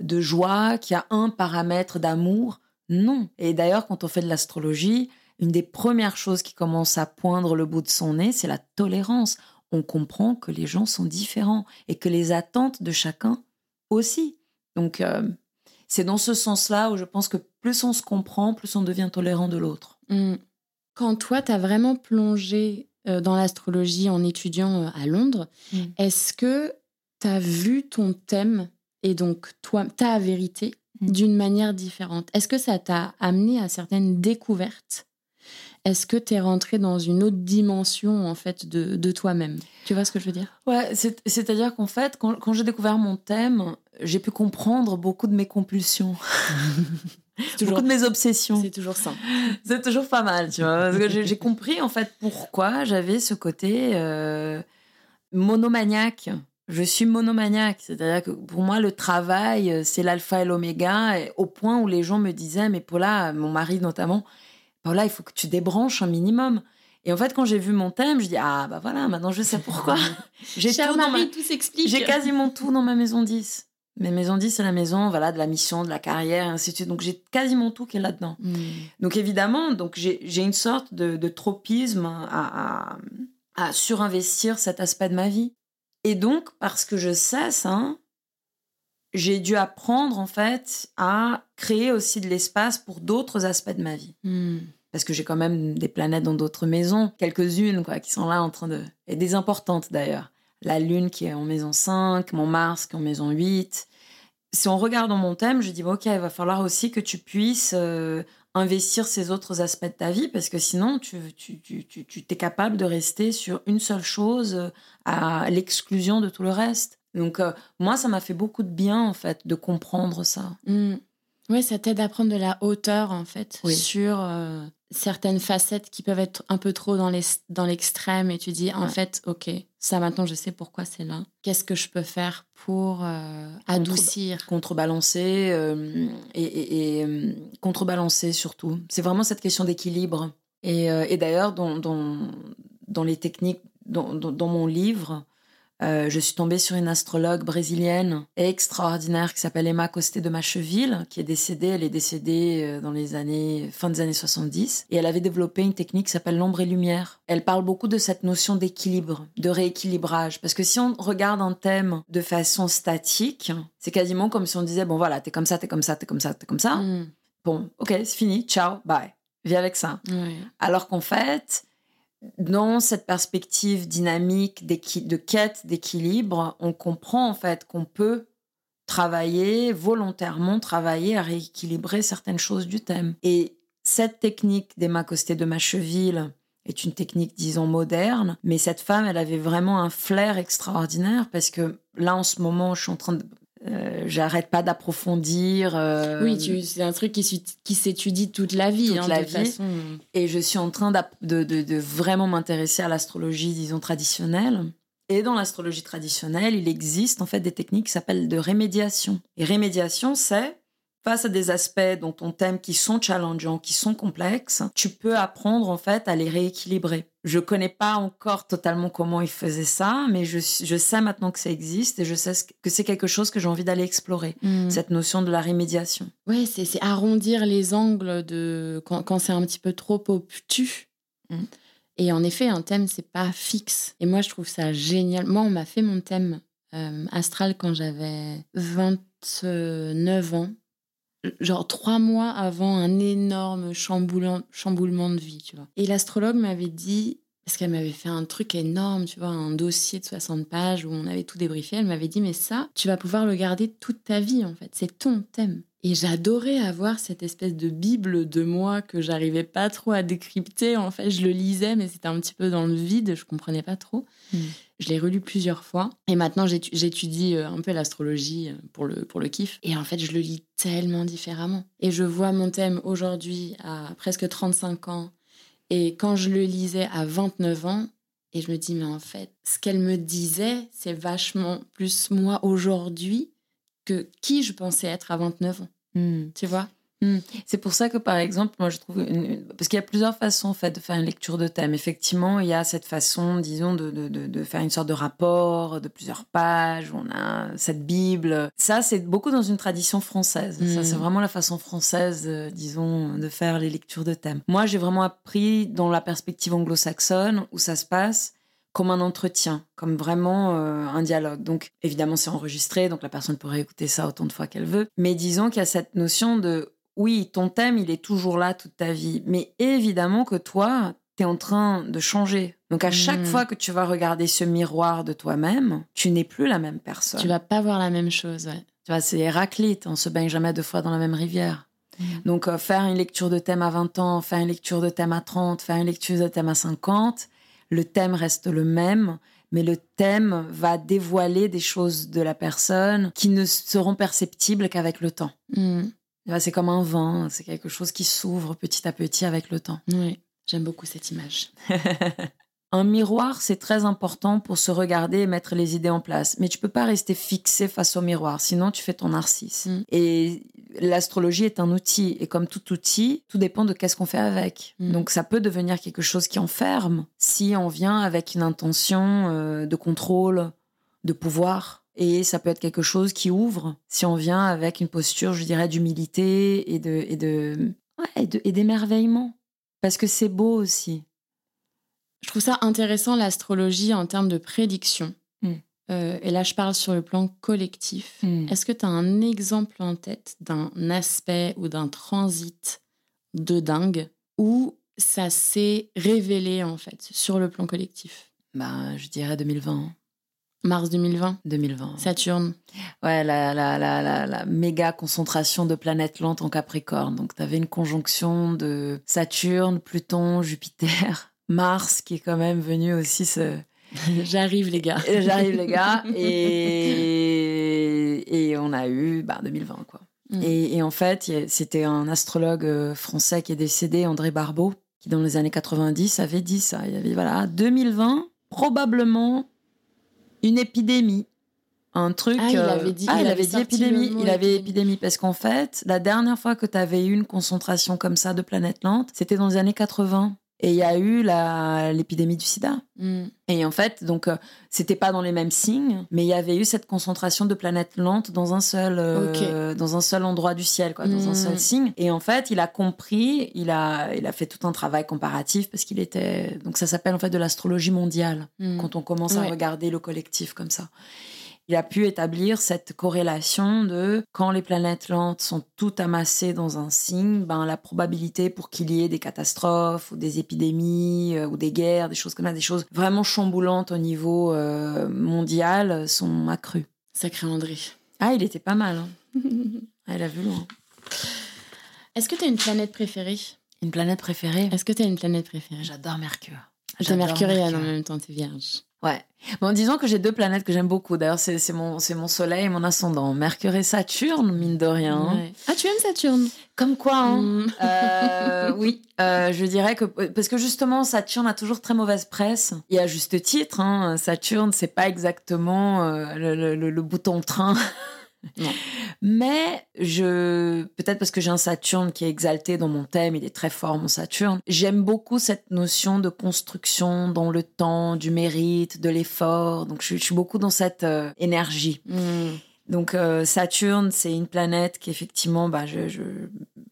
de joie, qu'il y a un paramètre d'amour. Non. Et d'ailleurs, quand on fait de l'astrologie, une des premières choses qui commence à poindre le bout de son nez, c'est la tolérance. On comprend que les gens sont différents et que les attentes de chacun aussi. Donc, euh, c'est dans ce sens-là où je pense que plus on se comprend, plus on devient tolérant de l'autre. Mmh. Quand toi, tu as vraiment plongé euh, dans l'astrologie en étudiant euh, à Londres, mmh. est-ce que tu as vu ton thème et donc toi, ta vérité mmh. d'une manière différente? Est-ce que ça t'a amené à certaines découvertes est-ce que tu es rentré dans une autre dimension en fait de, toi-même? Tu vois ce que je veux dire? Ouais, c'est-à-dire qu'en fait, quand, j'ai découvert mon thème, j'ai pu comprendre beaucoup de mes compulsions. beaucoup de mes obsessions. C'est toujours ça. C'est toujours pas mal, tu vois. Parce que j'ai compris en fait pourquoi j'avais ce côté euh, monomaniaque. Je suis monomaniaque, c'est-à-dire que pour moi le travail c'est l'alpha et l'oméga, au point où les gens me disaient, mais Paula, mon mari notamment, là, il faut que tu débranches un minimum. Et en fait, quand j'ai vu mon thème, je dis ah bah voilà, maintenant je sais pourquoi. j'ai tout, ma... tout s'explique. J'ai quasiment tout dans ma maison 10. Mais maison 10, c'est la maison voilà de la mission, de la carrière, et ainsi de suite. Donc j'ai quasiment tout qui est là-dedans. Hmm. Donc évidemment, donc j'ai une sorte de, tropisme à, à, surinvestir cet aspect de ma vie. Et donc, parce que je sais ça, j'ai dû apprendre en fait à créer aussi de l'espace pour d'autres aspects de ma vie. Hmm. Parce que j'ai quand même des planètes dans d'autres maisons, quelques-unes quoi, qui sont là en train de... Et des importantes d'ailleurs. La Lune qui est en maison 5, mon Mars qui est en maison 8. Si on regarde dans mon thème, je dis, ok, il va falloir aussi que tu puisses euh, investir ces autres aspects de ta vie, parce que sinon, tu, tu, tu, tu es capable de rester sur une seule chose euh, à l'exclusion de tout le reste. Donc, euh, moi, ça m'a fait beaucoup de bien, en fait, de comprendre ça. Mm. Oui, ça t'aide à prendre de la hauteur, en fait, sur euh, certaines facettes qui peuvent être un peu trop dans l'extrême. et tu dis, en fait, OK, ça maintenant, je sais pourquoi c'est là. Qu'est-ce que je peux faire pour euh, adoucir? Contrebalancer et, contrebalancer surtout. C'est vraiment cette question d'équilibre. Et, d'ailleurs, dans, dans, les techniques, dans, dans mon livre, euh, je suis tombée sur une astrologue brésilienne extraordinaire qui s'appelle Emma Costé de Macheville, qui est décédée. Elle est décédée euh, dans les années, fin des années 70. Et elle avait développé une technique qui s'appelle l'ombre et lumière. Elle parle beaucoup de cette notion d'équilibre, de rééquilibrage. Parce que si on regarde un thème de façon statique, c'est quasiment comme si on disait, bon voilà, t'es comme ça, t'es comme ça, t'es comme ça, t'es comme ça. Mm. Bon, ok, c'est fini, ciao, bye. Viens avec ça. Alors qu'en fait, dans cette perspective dynamique de quête d'équilibre, on comprend en fait qu'on peut travailler, volontairement travailler à rééquilibrer certaines choses du thème. Et cette technique d'Emma Costé de Macheville est une technique, disons, moderne, mais cette femme, elle avait vraiment un flair extraordinaire parce que là, en ce moment, je suis en train de... Euh, j'arrête pas d'approfondir. Euh, oui, c'est un truc qui, qui s'étudie toute la vie. Toute hein, la vie. Et je suis en train de, de, de vraiment m'intéresser à l'astrologie, disons, traditionnelle. Et dans l'astrologie traditionnelle, il existe en fait des techniques qui s'appellent de rémédiation. Et rémédiation, c'est face à des aspects dont on thème qui sont challengeants, qui sont complexes, tu peux apprendre en fait à les rééquilibrer. Je connais pas encore totalement comment ils faisaient ça, mais je, je sais maintenant que ça existe et je sais que c'est quelque chose que j'ai envie d'aller explorer, hmm. cette notion de la rémédiation. Ouais, c'est arrondir les angles de quand, quand c'est un petit peu trop obtus. Hmm. Et en effet, un thème, c'est pas fixe. Et moi, je trouve ça génial. Moi, on m'a fait mon thème euh, astral quand j'avais 29 ans. Genre trois mois avant un énorme chamboulement, de vie, tu vois. Et l'astrologue m'avait dit, parce qu'elle m'avait fait un truc énorme, tu vois, un dossier de 60 pages où on avait tout débriefé, elle m'avait dit, mais ça, tu vas pouvoir le garder toute ta vie, en fait. C'est ton thème. Et j'adorais avoir cette espèce de bible de moi que j'arrivais pas trop à décrypter. En fait, je le lisais, mais c'était un petit peu dans le vide, je comprenais pas trop. Hmm. Je l'ai relu plusieurs fois. Et maintenant, j'étudie euh, un peu l'astrologie euh, pour le, pour le kiff. Et en fait, je le lis tellement différemment. Et je vois mon thème aujourd'hui à presque 35 ans. Et quand je le lisais à 29 ans, et je me dis, mais en fait, ce qu'elle me disait, c'est vachement plus moi aujourd'hui que qui je pensais être à 29 ans. Hmm. Tu vois? Hmm. C'est pour ça que, par exemple, moi, je trouve. Parce qu'il y a plusieurs façons, en fait, de faire une lecture de thème. Effectivement, il y a cette façon, disons, de, de, de, faire une sorte de rapport de plusieurs pages. Où on a cette Bible. Ça, c'est beaucoup dans une tradition française. Ça, c'est hmm. vraiment la façon française, euh, disons, de faire les lectures de thème. Moi, j'ai vraiment appris dans la perspective anglo-saxonne où ça se passe comme un entretien, comme vraiment euh, un dialogue. Donc évidemment c'est enregistré, donc la personne pourrait écouter ça autant de fois qu'elle veut. Mais disons qu'il y a cette notion de oui, ton thème, il est toujours là toute ta vie. Mais évidemment que toi, tu es en train de changer. Donc à chaque hmm. fois que tu vas regarder ce miroir de toi-même, tu n'es plus la même personne. Tu vas pas voir la même chose, ouais. Tu vois, c'est Héraclite, on se baigne jamais deux fois dans la même rivière. Hmm. Donc euh, faire une lecture de thème à 20 ans, faire une lecture de thème à 30, faire une lecture de thème à 50, le thème reste le même, mais le thème va dévoiler des choses de la personne qui ne seront perceptibles qu'avec le temps. Hmm. C'est comme un vent, c'est quelque chose qui s'ouvre petit à petit avec le temps. Oui, j'aime beaucoup cette image. Un miroir, c'est très important pour se regarder et mettre les idées en place. Mais tu peux pas rester fixé face au miroir, sinon tu fais ton narcisse. Mm. Et l'astrologie est un outil. Et comme tout outil, tout dépend de qu'est-ce qu'on fait avec. Mm. Donc ça peut devenir quelque chose qui enferme si on vient avec une intention euh, de contrôle, de pouvoir. Et ça peut être quelque chose qui ouvre si on vient avec une posture, je dirais, d'humilité et de et de et d'émerveillement. Parce que c'est beau aussi. Je trouve ça intéressant l'astrologie en termes de prédiction. Hmm. Euh, et là, je parle sur le plan collectif. Hmm. Est-ce que tu as un exemple en tête d'un aspect ou d'un transit de dingue où ça s'est révélé en fait sur le plan collectif? Bah, Je dirais 2020. Mars 2020 2020. Saturne. Ouais, la, la, la, la, méga concentration de planètes lentes en Capricorne. Donc, tu avais une conjonction de Saturne, Pluton, Jupiter, Mars qui est quand même venu aussi se... J'arrive les gars. J'arrive les gars. Et, et on a eu bah, 2020 quoi. Mm. Et, et, en fait, c'était un astrologue euh, français qui est décédé, André Barbeau, qui dans les années 90 avait dit ça. Il avait voilà, 2020, probablement une épidémie. Un truc. Ah, il euh, avait dit, ah, il, avait dit épidémie. Il avait épidémie parce qu'en fait, la dernière fois que tu avais eu une concentration comme ça de planètes lentes, c'était dans les années 80. Et il y a eu l'épidémie du sida. Mm. Et en fait, donc, euh, c'était pas dans les mêmes signes, mais il y avait eu cette concentration de planètes lentes dans un seul, euh, dans un seul endroit du ciel, quoi, dans un seul mm. signe. Et en fait, il a compris, il a, il a fait tout un travail comparatif parce qu'il était, donc ça s'appelle en fait de l'astrologie mondiale mm. quand on commence à regarder le collectif comme ça il a pu établir cette corrélation de quand les planètes lentes sont toutes amassées dans un signe, ben la probabilité pour qu'il y ait des catastrophes ou des épidémies euh, ou des guerres, des choses comme ça, des choses vraiment chamboulantes au niveau euh, mondial sont accrues. Sacré André. Ah, il était pas mal. Hein. Elle a vu loin. Est-ce que tu as une planète préférée? Une planète préférée? Est-ce que tu as une planète préférée? J'adore Mercure. J'adore mercurienne en même temps, t'es vierge. Ouais. Bon, disons que j'ai deux planètes que j'aime beaucoup. D'ailleurs, c'est mon, mon soleil et mon ascendant. Mercure et Saturne, mine de rien. Ouais. Ah, tu aimes Saturne? Comme quoi, hein. Mm. Euh, oui, euh, je dirais que parce que justement Saturne a toujours très mauvaise presse et à juste titre. Hein, Saturne, c'est pas exactement euh, le, le- le- le bouton train. Non. Mais je peut-être parce que j'ai un Saturne qui est exalté dans mon thème, il est très fort mon Saturne. J'aime beaucoup cette notion de construction dans le temps, du mérite, de l'effort. Donc je, je suis beaucoup dans cette euh, énergie. Mm. Donc euh, Saturne, c'est une planète qu'effectivement, bah, je, je,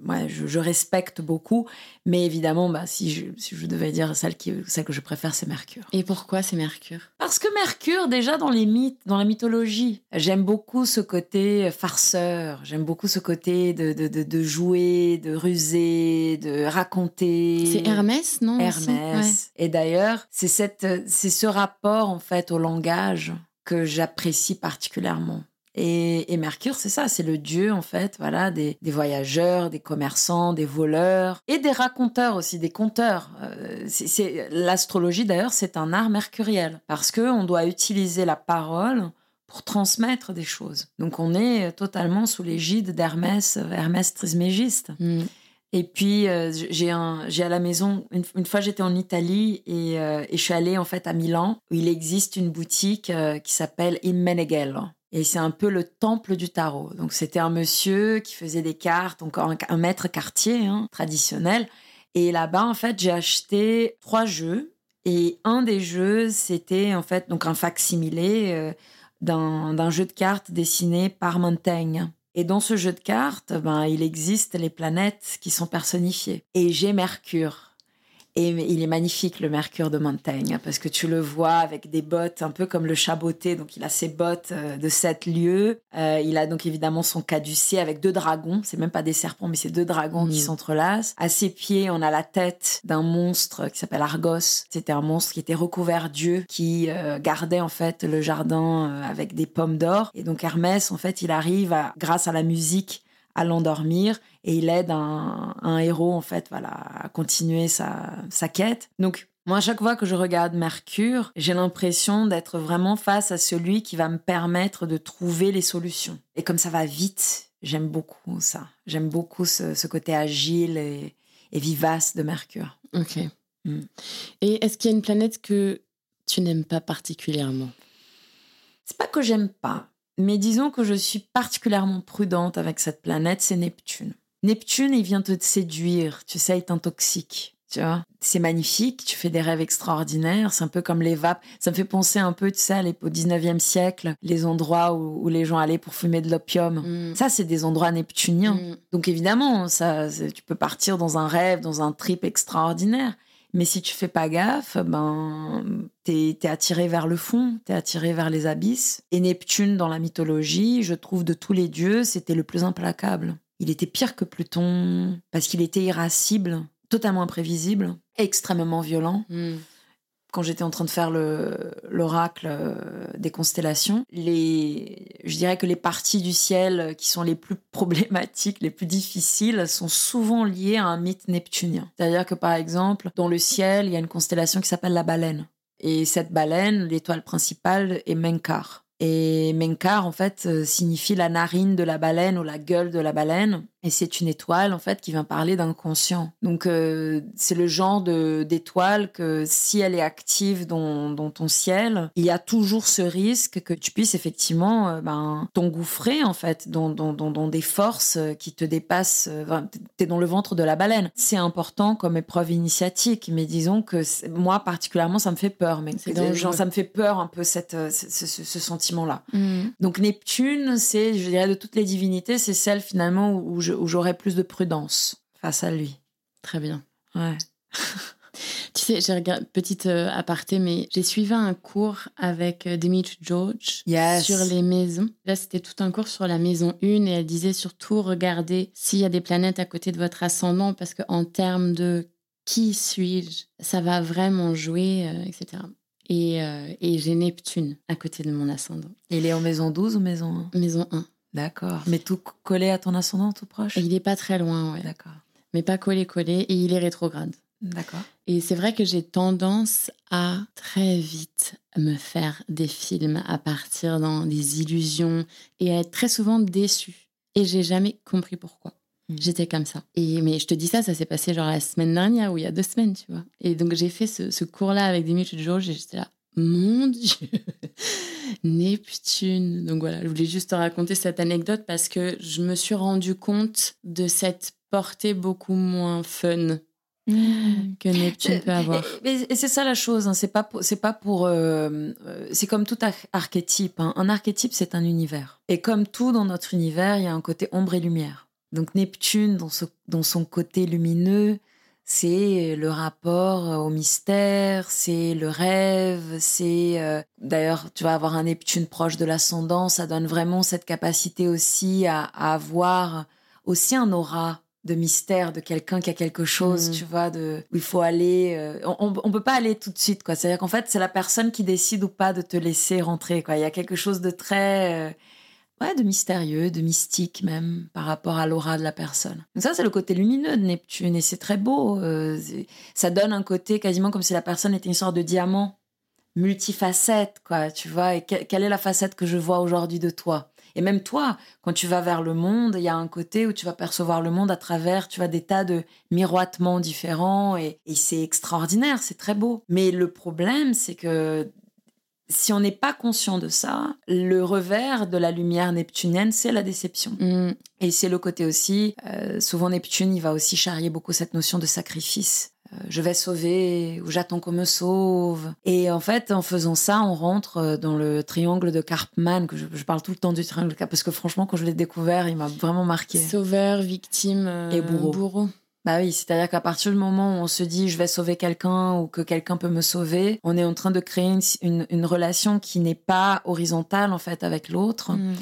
ouais, je, je respecte beaucoup. Mais évidemment, bah, si, je, si je devais dire celle, qui, celle que je préfère, c'est Mercure. Et pourquoi c'est Mercure? Parce que Mercure, déjà dans les mythes, dans la mythologie, j'aime beaucoup ce côté farceur. J'aime beaucoup ce côté de, de, de, de jouer, de ruser, de raconter. C'est Hermès, non Hermès. Et d'ailleurs, c'est ce rapport en fait au langage que j'apprécie particulièrement. Et, et Mercure, c'est ça, c'est le dieu en fait, voilà, des, des voyageurs, des commerçants, des voleurs et des raconteurs aussi, des conteurs. Euh, c'est- l'astrologie d'ailleurs, c'est un art mercuriel parce que on doit utiliser la parole pour transmettre des choses. Donc on est totalement sous l'égide d'Hermès, Hermès Trismégiste. Mm. Et puis euh, j'ai un j'ai à la maison une, une fois j'étais en Italie et, euh, et je suis allée en fait à Milan où il existe une boutique euh, qui s'appelle Immeneghello et c'est un peu le temple du tarot. Donc c'était un monsieur qui faisait des cartes, donc un, maître quartier hein, traditionnel. Et là-bas en fait j'ai acheté trois jeux et un des jeux c'était en fait donc un facsimilé euh, d'un d'un jeu de cartes dessiné par Montaigne. Et dans ce jeu de cartes, ben, il existe les planètes qui sont personnifiées. Et j'ai Mercure. Et il est magnifique, le Mercure de Montaigne, parce que tu le vois avec des bottes un peu comme le chaboté. Donc, il a ses bottes euh, de sept lieues. Euh, il a donc évidemment son caducée avec deux dragons. C'est même pas des serpents, mais c'est deux dragons qui Mhm. s'entrelacent. À ses pieds, on a la tête d'un monstre qui s'appelle Argos. C'était un monstre qui était recouvert d'yeux, qui euh, gardait en fait le jardin avec des pommes d'or. Et donc, Hermès, en fait, il arrive, à, grâce à la musique, à l'endormir et il aide un, un héros en fait voilà à continuer sa, sa quête. Donc moi à chaque fois que je regarde Mercure, j'ai l'impression d'être vraiment face à celui qui va me permettre de trouver les solutions. Et comme ça va vite, j'aime beaucoup ça. J'aime beaucoup ce, ce côté agile et, et vivace de Mercure. Ok. Mm. Et est-ce qu'il y a une planète que tu n'aimes pas particulièrement? C'est pas que j'aime pas, mais disons que je suis particulièrement prudente avec cette planète, c'est Neptune. Neptune, il vient te séduire, tu sais, il t'intoxique. Tu vois, c'est magnifique, tu fais des rêves extraordinaires, c'est un peu comme les vapes. Ça me fait penser un peu, tu sais, au 19e siècle, les endroits où, où les gens allaient pour fumer de l'opium. Mm. Ça, c'est des endroits neptuniens. Mm. Donc évidemment, ça, tu peux partir dans un rêve, dans un trip extraordinaire. Mais si tu fais pas gaffe, ben, t'es es attiré vers le fond, t'es attiré vers les abysses. Et Neptune, dans la mythologie, je trouve de tous les dieux, c'était le plus implacable. Il était pire que Pluton, parce qu'il était irascible, totalement imprévisible, extrêmement violent Mm. Quand j'étais en train de faire le- l'oracle euh, des constellations, je dirais que les parties du ciel qui sont les plus problématiques, les plus difficiles, sont souvent liées à un mythe neptunien. C'est-à-dire que par exemple, dans le ciel, il y a une constellation qui s'appelle la baleine. Et cette baleine, l'étoile principale est Menkar. Et Menkar, en fait, euh, signifie la narine de la baleine ou la gueule de la baleine. Et c'est une étoile, en fait, qui vient parler d'inconscient. Donc, euh, c'est le genre d'étoile que si elle est active dans, dans ton ciel, il y a toujours ce risque que tu puisses effectivement euh, ben, t'engouffrer, en fait, dans, dans, dans, dans des forces qui te dépassent. Enfin, t'es dans le ventre de la baleine. C'est important comme épreuve initiatique, mais disons que moi, particulièrement, ça me fait peur. Mais genre, ça me fait peur un peu cette, ce, ce- ce sentiment-là. Mm. Donc Neptune, c'est, je dirais, de toutes les divinités, c'est celle finalement où, j'aurais plus de prudence face à lui. Très bien. Ouais. Tu sais, j'ai regardé, petite euh, aparté, mais j'ai suivi un cours avec euh, Dimitri George Yes. sur les maisons. Là, c'était tout un cours sur la maison 1 et elle disait surtout regardez s'il y a des planètes à côté de votre ascendant parce qu'en termes de qui suis-je, ça va vraiment jouer, euh, etc. Et, euh, et j'ai Neptune à côté de mon ascendant. Il est en maison 12 ou maison 1 Maison 1. D'accord. Mais tout collé à ton ascendant, tout proche? Il n'est pas très loin, ouais. D'accord. Mais pas collé, collé. Et il est rétrograde. D'accord. Et c'est vrai que j'ai tendance à très vite me faire des films, à partir dans des illusions et à être très souvent déçue. Et j'ai jamais compris pourquoi. Mm. J'étais comme ça. Et mais je te dis ça, ça s'est passé genre la semaine dernière ou il y a deux semaines, tu vois. Et donc j'ai fait ce, ce cours-là avec des minutes de jour, j'étais là, mon Dieu, Neptune. Donc voilà, je voulais juste te raconter cette anecdote parce que je me suis rendu compte de cette portée beaucoup moins fun que Neptune peut avoir. Et, et c'est ça la chose, hein, c'est pas pour- c'est pas pour euh, euh, c'est comme tout ar- archétype. hein. Un archétype c'est un univers. Et comme tout dans notre univers, il y a un côté ombre et lumière. Donc Neptune dans, ce- dans son côté lumineux, c'est le rapport au mystère, c'est le rêve, c'est euh, d'ailleurs tu vas avoir un Neptune proche de l'ascendant, ça donne vraiment cette capacité aussi à, à avoir aussi un aura de mystère de quelqu'un qui a quelque chose, Mm. tu vois, de où il faut aller. euh, on, on peut pas aller tout de suite, quoi. C'est-à-dire qu'en fait, c'est la personne qui décide ou pas de te laisser rentrer, quoi. Il y a quelque chose de très, euh, de mystérieux, de mystique même par rapport à l'aura de la personne. Donc ça, c'est le côté lumineux de Neptune et c'est très beau. euh, ça donne un côté quasiment comme si la personne était une sorte de diamant multifacette, quoi. Tu vois, et que- quelle est la facette que je vois aujourd'hui de toi? Et même toi, quand tu vas vers le monde, il y a un côté où tu vas percevoir le monde à travers, tu vois, des tas de miroitements différents et c'est extraordinaire, c'est très beau. Mais le problème, c'est que si on n'est pas conscient de ça, le revers de la lumière neptunienne, c'est la déception. Mm. Et c'est le côté aussi, euh, souvent Neptune, il va aussi charrier beaucoup cette notion de sacrifice. Euh, je vais sauver ou j'attends qu'on me sauve. Et en fait, en faisant ça, on rentre euh, dans le triangle de Karpman, que je, je parle tout le temps du triangle parce que franchement, quand je l'ai découvert, il m'a vraiment marqué. Sauveur, victime euh, Et bourreau. Bah oui, c'est-à-dire qu'à partir du moment où on se dit je vais sauver quelqu'un ou que quelqu'un peut me sauver, on est en train de créer une, une, une relation qui n'est pas horizontale en fait avec l'autre. Mm.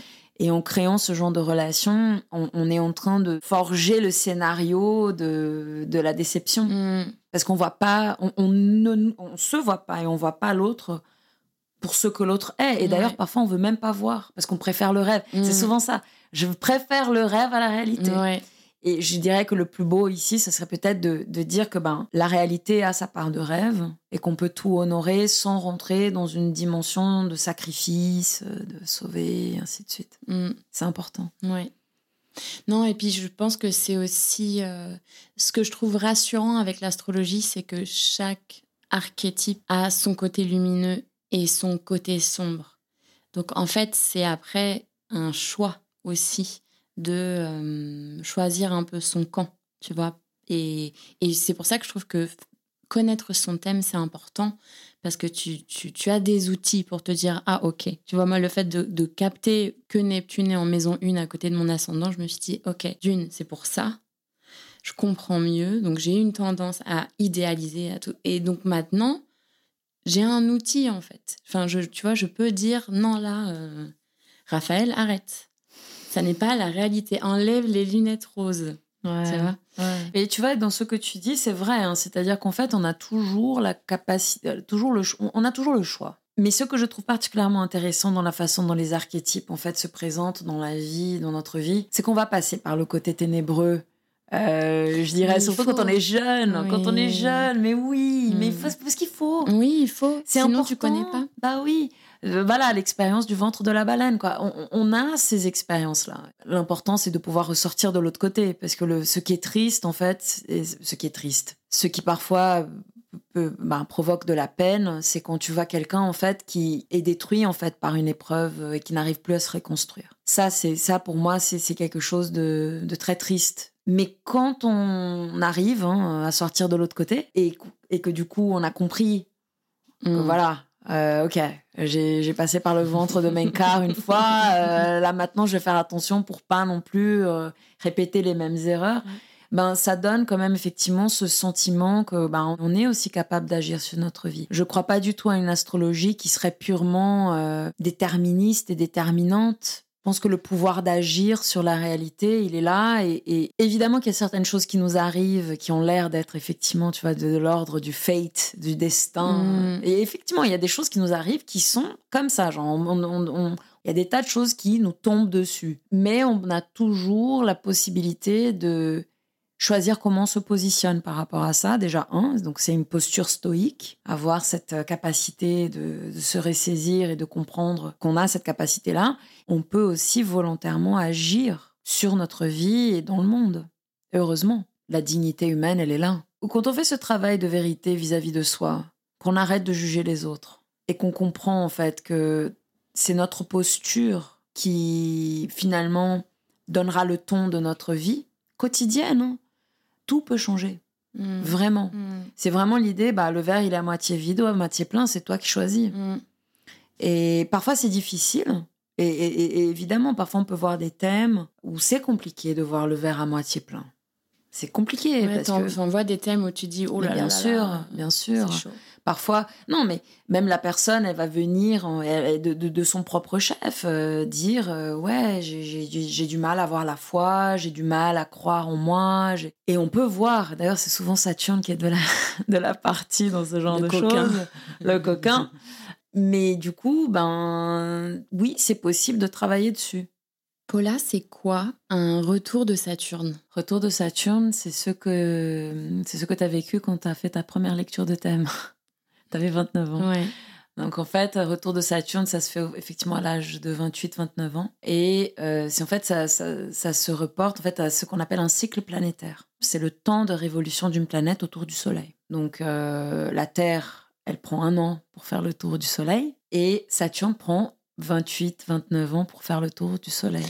Et en créant ce genre de relation, on, on est en train de forger le scénario de, de la déception. Mm. Parce qu'on voit pas, on, on ne on se voit pas et on voit pas l'autre pour ce que l'autre est. Et d'ailleurs, Ouais. parfois, on veut même pas voir parce qu'on préfère le rêve. Mm. C'est souvent ça. Je préfère le rêve à la réalité. Ouais. Et je dirais que le plus beau ici, ce serait peut-être de, de dire que ben, la réalité a sa part de rêve et qu'on peut tout honorer sans rentrer dans une dimension de sacrifice, de sauver, et ainsi de suite. Mm. C'est important. Ouais. Non, et puis je pense que c'est aussi euh, ce que je trouve rassurant avec l'astrologie, c'est que chaque archétype a son côté lumineux et son côté sombre. Donc en fait, c'est après un choix aussi de euh, choisir un peu son camp, tu vois. Et, et c'est pour ça que je trouve que connaître son thème, c'est important parce que tu, tu, as des outils pour te dire ah ok. Tu vois moi le fait de, de capter que Neptune est en maison 1 à côté de mon ascendant je me suis dit ok d'une c'est pour ça. Je comprends mieux. Donc j'ai une tendance à idéaliser à tout. Et donc maintenant j'ai un outil en fait. Enfin je, tu vois je peux dire non là euh, Raphaël arrête ça n'est pas la réalité enlève les lunettes roses tu vois Et tu vois, dans ce que tu dis, c'est vrai. hein. C'est-à-dire qu'en fait, on a toujours la capacité, toujours le, on a toujours le choix. Mais ce que je trouve particulièrement intéressant dans la façon dont les archétypes en fait se présentent dans la vie, dans notre vie, c'est qu'on va passer par le côté ténébreux. Euh, je dirais Mais surtout faut. quand on est jeune, quand on est jeune, mais oui, mais il Mm. faut- parce qu'il faut. oui il faut C'est sinon important. tu connais pas Bah oui. Euh, voilà, l'expérience du ventre de la baleine, quoi. On, on a ces expériences-là. L'important, c'est de pouvoir ressortir de l'autre côté. Parce que le, ce qui est triste, en fait, et ce qui est triste, ce qui parfois peut, bah, provoque de la peine, c'est quand tu vois quelqu'un, en fait, qui est détruit, en fait, par une épreuve euh, et qui n'arrive plus à se reconstruire. Ça, c'est, ça, pour moi, c'est, quelque chose de, de très triste. Mais quand on arrive hein, à sortir de l'autre côté et, et que du coup, on a compris que Mm. voilà, euh, ok, j'ai passé par le ventre de Menkar une fois. euh, là maintenant, je vais faire attention pour pas non plus euh, répéter les mêmes erreurs. Ben, ça donne quand même effectivement ce sentiment que ben, on est aussi capable d'agir sur notre vie. Je crois pas du tout à une astrologie qui serait purement euh, déterministe et déterminante. Je pense que le pouvoir d'agir sur la réalité, il est là. Et, évidemment qu'il y a certaines choses qui nous arrivent, qui ont l'air d'être effectivement, tu vois, de, l'ordre du fate, du destin. Mm. Et effectivement, il y a des choses qui nous arrivent qui sont comme ça. Genre, il y a des tas de choses qui nous tombent dessus. Mais on a toujours la possibilité de choisir comment on se positionne par rapport à ça, déjà un, donc c'est une posture stoïque, avoir cette euh, capacité de, se ressaisir et de comprendre qu'on a cette capacité-là. On peut aussi volontairement agir sur notre vie et dans le monde. Heureusement, la dignité humaine, elle est là. Quand on fait ce travail de vérité vis-à-vis de soi, qu'on arrête de juger les autres et qu'on comprend en fait que c'est notre posture qui finalement donnera le ton de notre vie quotidienne. Tout peut changer. Mm. Vraiment. Mm. C'est vraiment l'idée, bah, le verre, il est à moitié vide ou à moitié plein, c'est toi qui choisis. Mm. Et parfois, c'est difficile. Et, évidemment, parfois, on peut voir des thèmes où c'est compliqué de voir le verre à moitié plein. C'est compliqué. parce que... On voit des thèmes où tu dis, oh là bien là. Sûr, là, bien sûr, bien sûr. Parfois, non, mais même la personne, elle va venir de, son propre chef euh, dire euh, Ouais, j'ai du mal à avoir la foi, j'ai du mal à croire en moi. Et on peut voir, d'ailleurs, c'est souvent Saturne qui est de la, de la partie dans ce genre de choses, le coquin. Mais du coup, ben oui, c'est possible de travailler dessus. Paula, c'est quoi un retour de Saturne? Retour de Saturne, c'est ce que c'est ce que tu as vécu quand tu as fait ta première lecture de thème. T'avais 29 ans. Ouais. Donc en fait, retour de Saturne, ça se fait effectivement à l'âge de 28-29 ans. Et euh, c'est en fait, ça, ça, ça, se reporte en fait à ce qu'on appelle un cycle planétaire. C'est le temps de révolution d'une planète autour du Soleil. Donc euh, la Terre, elle prend un an pour faire le tour du Soleil. Et Saturne prend 28-29 ans pour faire le tour du Soleil.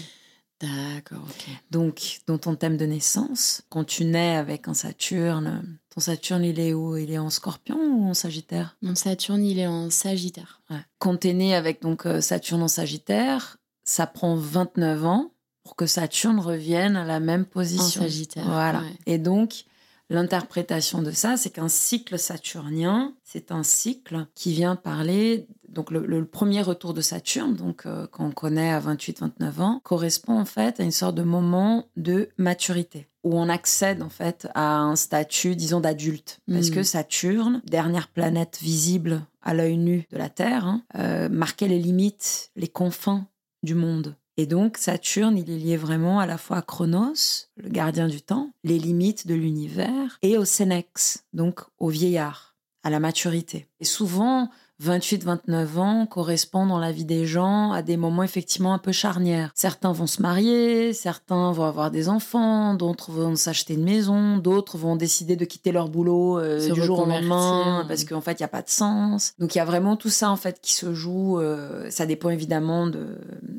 D'accord, ok. Donc, dans ton thème de naissance, quand tu nais avec un Saturne, ton Saturne, il est où? Il est en scorpion ou en sagittaire? Mon Saturne, il est en sagittaire. Ouais. Quand tu es né avec donc euh, Saturne en sagittaire, ça prend 29 ans pour que Saturne revienne à la même position. En sagittaire. Voilà. Et donc, L'interprétation de ça, c'est qu'un cycle saturnien, c'est un cycle qui vient parler, donc le, premier retour de Saturne, donc euh, qu'on connaît à 28-29 ans, correspond en fait à une sorte de moment de maturité où on accède en fait à un statut, disons, d'adulte. Parce hmm. que Saturne, dernière planète visible à l'œil nu de la Terre, hein, euh, marquait les limites, les confins du monde. Et donc Saturne, il est lié vraiment à la fois à Chronos, le gardien du temps, les limites de l'univers, et au Sénex, donc au vieillard, à la maturité. Et souvent, 28-29 ans correspond dans la vie des gens à des moments effectivement un peu charnières. Certains vont se marier, certains vont avoir des enfants, d'autres vont s'acheter une maison, d'autres vont décider de quitter leur boulot euh, du jour au lendemain parce qu'en fait il n'y a pas de sens. Donc il y a vraiment tout ça en fait qui se joue. Euh, ça dépend évidemment de,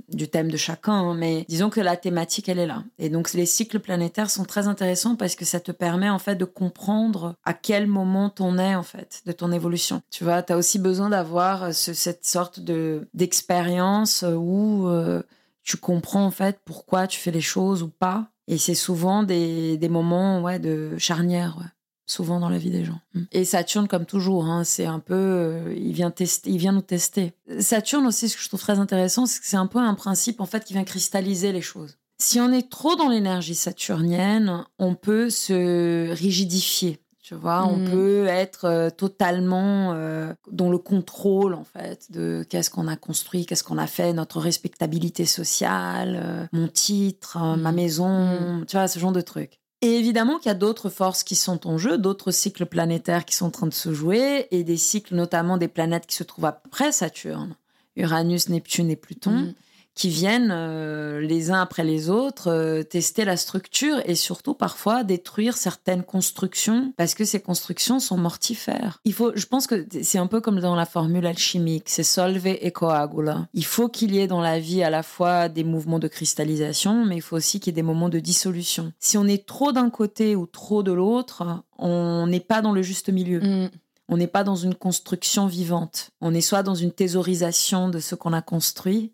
du thème de chacun, hein, mais disons que la thématique elle est là. Et donc les cycles planétaires sont très intéressants parce que ça te permet en fait de comprendre à quel moment t'en es en fait de ton évolution. Tu vois, tu as aussi besoin d'avoir euh, cette sorte de d'expérience euh, où euh, tu comprends en fait pourquoi tu fais les choses ou pas. Et c'est souvent des, des moments ouais, de charnière, souvent dans la vie des gens. Mm. Et Saturne, comme toujours, hein, c'est un peu, il vient tester, il vient nous tester. Saturne aussi, ce que je trouve très intéressant, c'est que c'est un peu un principe en fait qui vient cristalliser les choses. Si on est trop dans l'énergie saturnienne, on peut se rigidifier. Tu vois, on mm. peut être euh, totalement euh, dans le contrôle, en fait, de qu'est-ce qu'on a construit, qu'est-ce qu'on a fait, notre respectabilité sociale, euh, mon titre, ma mm. maison, mm. tu vois, ce genre de trucs. Et évidemment qu'il y a d'autres forces qui sont en jeu, d'autres cycles planétaires qui sont en train de se jouer, et des cycles notamment des planètes qui se trouvent après Saturne, Uranus, Neptune et Pluton qui viennent euh, les uns après les autres euh, tester la structure et surtout parfois détruire certaines constructions parce que ces constructions sont mortifères. Il faut, je pense que c'est un peu comme dans la formule alchimique, c'est solve et coagula. Il faut qu'il y ait dans la vie à la fois des mouvements de cristallisation, mais il faut aussi qu'il y ait des moments de dissolution. Si on est trop d'un côté ou trop de l'autre, on n'est pas dans le juste milieu. Mm. On n'est pas dans une construction vivante. On est soit dans une thésaurisation de ce qu'on a construit,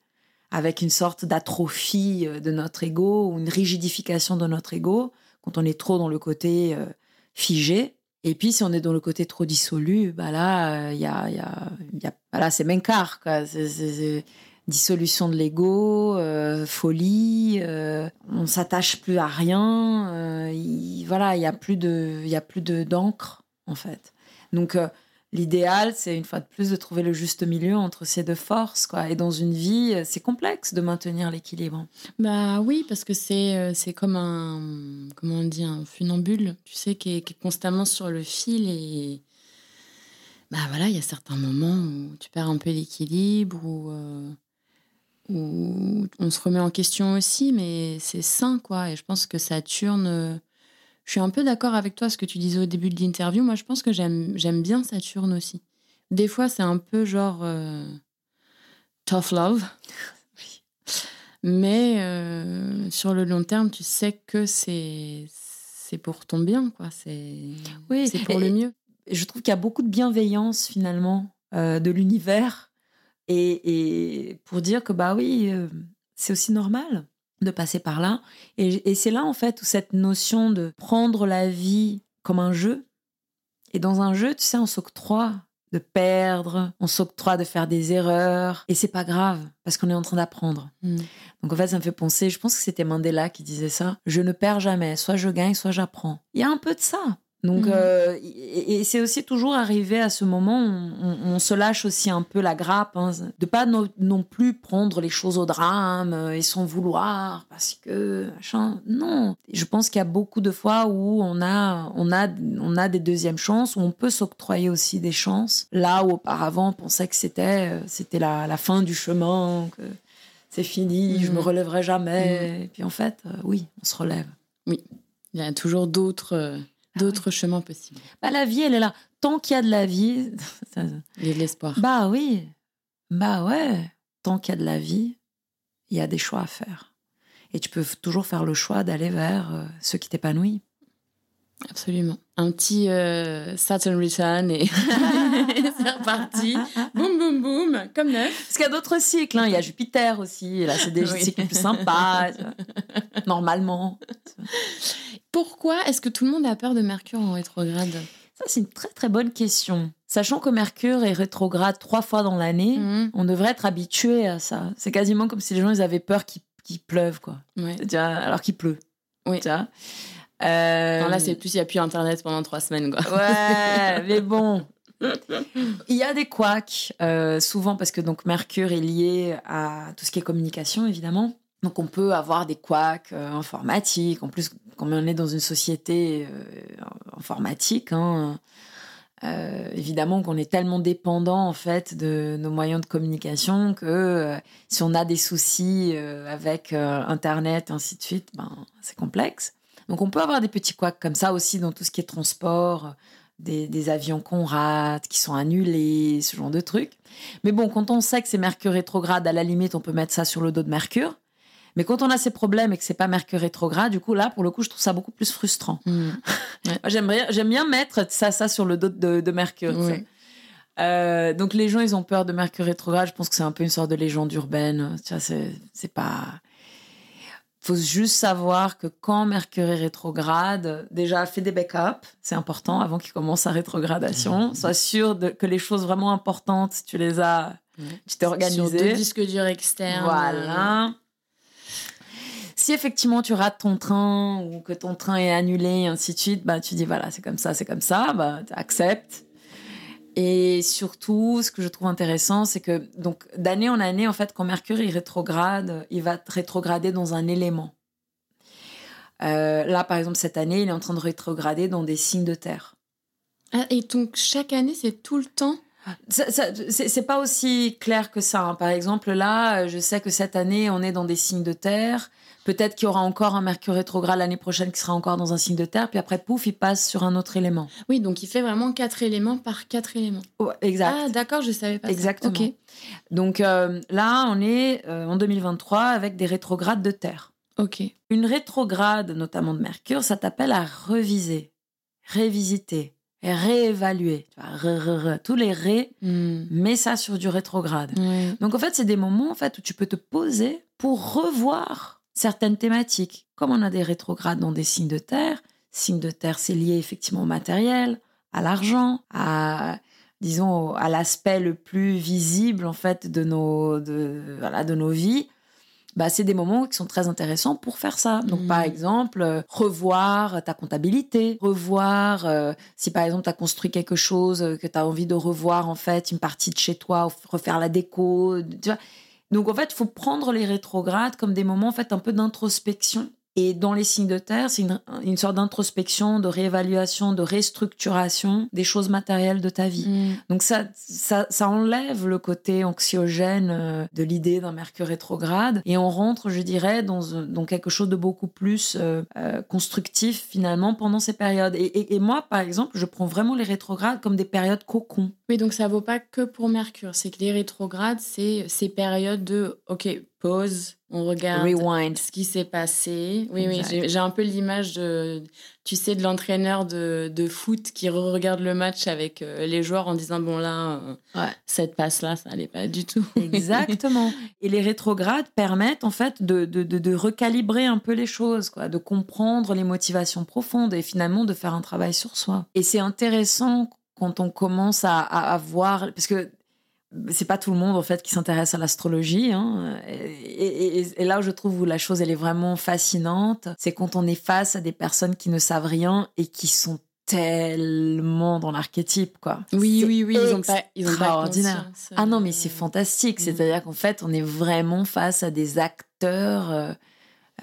avec une sorte d'atrophie euh, de notre ego ou une rigidification de notre ego quand on est trop dans le côté euh, figé. Et puis, si on est dans le côté trop dissolu, bah là, euh, y a, y y a bah là, c'est Menkar, quoi. dissolution de l'ego, folie, on s'attache plus à rien, voilà, il y a plus de, de d'encre en fait. Donc l'idéal, c'est une fois de plus de trouver le juste milieu entre ces deux forces, quoi. Et dans une vie, c'est complexe de maintenir l'équilibre. Bah oui, parce que c'est c'est comme un, comment on dit, un funambule, tu sais, qui est, constamment sur le fil et bah voilà, il y a certains moments où tu perds un peu l'équilibre ou où on se remet en question aussi, mais c'est sain, quoi. Et je pense que Saturne. Euh, je suis un peu d'accord avec toi, ce que tu disais au début de l'interview. Moi, je pense que j'aime bien Saturne aussi. Des fois, c'est un peu genre. Euh, tough love. Mais euh, sur le long terme, tu sais que c'est c'est pour ton bien, quoi. C'est oui, c'est pour le mieux. Je trouve qu'il y a beaucoup de bienveillance finalement de l'univers et, pour dire que bah oui, euh, c'est aussi normal de passer par là. Et, c'est là en fait où cette notion de prendre la vie comme un jeu. Et dans un jeu, tu sais, on s'octroie de perdre, on s'octroie de faire des erreurs, et c'est pas grave parce qu'on est en train d'apprendre. Mm. Donc en fait, ça me fait penser, je pense que c'était Mandela qui disait ça, je ne perds jamais, soit je gagne, soit j'apprends. Il y a un peu de ça. Donc, mhm. euh, et, c'est aussi toujours arrivé à ce moment où on, se lâche aussi un peu la grappe, hein, de pas non plus prendre les choses au drame euh, et sans vouloir, parce que machin. Non, je pense qu'il y a beaucoup de fois où on a, on a, on a des deuxièmes chances, où on peut s'octroyer aussi des chances. Là où auparavant on pensait que c'était, euh, c'était la, la, fin du chemin, que c'est fini, je me mhm. relèverai jamais. Mhm. Et puis en fait, oui, on se relève. Oui, il y a toujours d'autres ah D'autres chemins possibles. Bah, la vie, elle est là. Tant qu'il y a de la vie. Il y a de l'espoir. Bah oui. Bah ouais. Tant qu'il y a de la vie, il y a des choix à faire. Et tu peux toujours faire le choix d'aller vers euh, ce qui t'épanouit. Absolument. Un petit euh, Saturn Return et c'est reparti. boum, boum, boum, comme neuf. Parce qu'il y a d'autres cycles. Hein. Il y a Jupiter aussi. Là, c'est des cycles plus sympas. Normalement. Pourquoi est-ce que tout le monde a peur de Mercure en rétrograde? Ça, c'est une très très bonne question. Sachant que Mercure est rétrograde trois fois dans l'année, mhm. on devrait être habitué à ça. C'est quasiment comme si les gens ils avaient peur qu'il pleuve, quoi. Alors qu'il pleut. Oui. Euh... là, c'est plus, il n'y a plus Internet pendant trois semaines. Quoi. Ouais, mais bon. Il y a des couacs, euh, souvent parce que donc Mercure est lié à tout ce qui est communication, évidemment. Donc on peut avoir des couacs euh, informatiques. En plus, quand on est dans une société euh, informatique, hein, évidemment qu'on est tellement dépendant en fait de nos moyens de communication que si on a des soucis avec Internet, et ainsi de suite, ben, c'est complexe. Donc on peut avoir des petits couacs comme ça aussi dans tout ce qui est transport, des, avions qu'on rate, qui sont annulés, ce genre de trucs. Mais bon, quand on sait que c'est Mercure rétrograde, à la limite, on peut mettre ça sur le dos de Mercure. Mais quand on a ces problèmes et que c'est pas Mercure rétrograde, du coup là, pour le coup, je trouve ça beaucoup plus frustrant. Hmm. j'aime bien, j'aime bien mettre ça, ça sur le dos de, Mercure. Euh, donc les gens, ils ont peur de Mercure rétrograde. Je pense que c'est un peu une sorte de légende urbaine. Tu vois, c'est pas faut juste savoir que quand Mercure est rétrograde, déjà fais des backups, c'est important avant qu'il commence sa rétrogradation. Mmh. Sois sûr que les choses vraiment importantes, tu les as, tu t'es organisé. Sur deux disques durs externes. Voilà. Si effectivement tu rates ton train ou que ton train est annulé et ainsi de suite, bah tu dis voilà c'est comme ça, c'est comme ça, bah tu acceptes et surtout, ce que je trouve intéressant, c'est que donc d'année en année, en fait, quand Mercure il rétrograde, il va rétrograder dans un élément. Euh, là, par exemple, cette année, il est en train de rétrograder dans des signes de terre. Ah, et donc chaque année, c'est tout le temps c'est pas aussi clair que ça. Hein. Par exemple, là, je sais que cette année, on est dans des signes de terre. Peut-être qu'il y aura encore un Mercure rétrograde l'année prochaine qui sera encore dans un signe de terre, puis après, pouf, il passe sur un autre élément. Oui, donc il fait vraiment quatre éléments par quatre éléments. exact. Ah, d'accord, je savais pas. Exactement. Ça. Donc euh, là, on est euh, en 2023 avec des rétrogrades de terre. Ok. Une rétrograde, notamment de Mercure, ça t'appelle à reviser, révisiter, réévaluer. tous les ré, hmm. mets ça sur du rétrograde. Donc en fait, c'est des moments en fait où tu peux te poser pour revoir certaines thématiques. Comme on a des rétrogrades dans des signes de terre, signes de terre, c'est lié effectivement au matériel, à l'argent, à, disons, à l'aspect le plus visible en fait de nos, de, voilà, de nos vies, bah, c'est des moments qui sont très intéressants pour faire ça. Donc, par Mm. exemple, euh, revoir ta comptabilité, revoir euh, si par exemple tu as construit quelque chose euh, que tu as envie de revoir en fait, une partie de chez toi, refaire la déco, tu vois. Donc, en fait, il faut prendre les rétrogrades comme des moments en fait un peu d'introspection. Et dans les signes de terre, c'est une, une sorte d'introspection, de réévaluation, de restructuration des choses matérielles de ta vie. Mm. Donc ça, ça, ça enlève le côté anxiogène euh, de l'idée d'un Mercure rétrograde et on rentre, je dirais, dans, dans quelque chose de beaucoup plus euh, euh, constructif finalement pendant ces périodes. Et, et- et moi, par exemple, je prends vraiment les rétrogrades comme des périodes cocon. Oui, donc ça vaut pas que pour Mercure. C'est que les rétrogrades, c'est ces périodes de OK, pause, on regarde Rewind. ce qui s'est passé. Oui, oui, Exact. j'ai j'ai un peu l'image de, tu sais, de l'entraîneur de, de foot qui regarde le match avec euh, les joueurs en disant bon là, euh, Ouais. cette passe là, ça allait pas du tout. Exactement. Et les rétrogrades permettent en fait de, de, de, de recalibrer un peu les choses, quoi, de comprendre les motivations profondes et finalement de faire un travail sur soi. Et c'est intéressant quand on commence à, à, à voir, parce que c'est pas tout le monde en fait qui s'intéresse à l'astrologie. Hein. Et, et- et- et là où je trouve où la chose elle est vraiment fascinante, c'est quand on est face à des personnes qui ne savent rien et qui sont tellement dans l'archétype, quoi. Oui, oui, oui, ils ont pas, ils ont pas extraordinaire. conscience, Ah non, mais c'est euh, fantastique. Mm. C'est-à-dire qu'en fait, on est vraiment face à des acteurs, euh,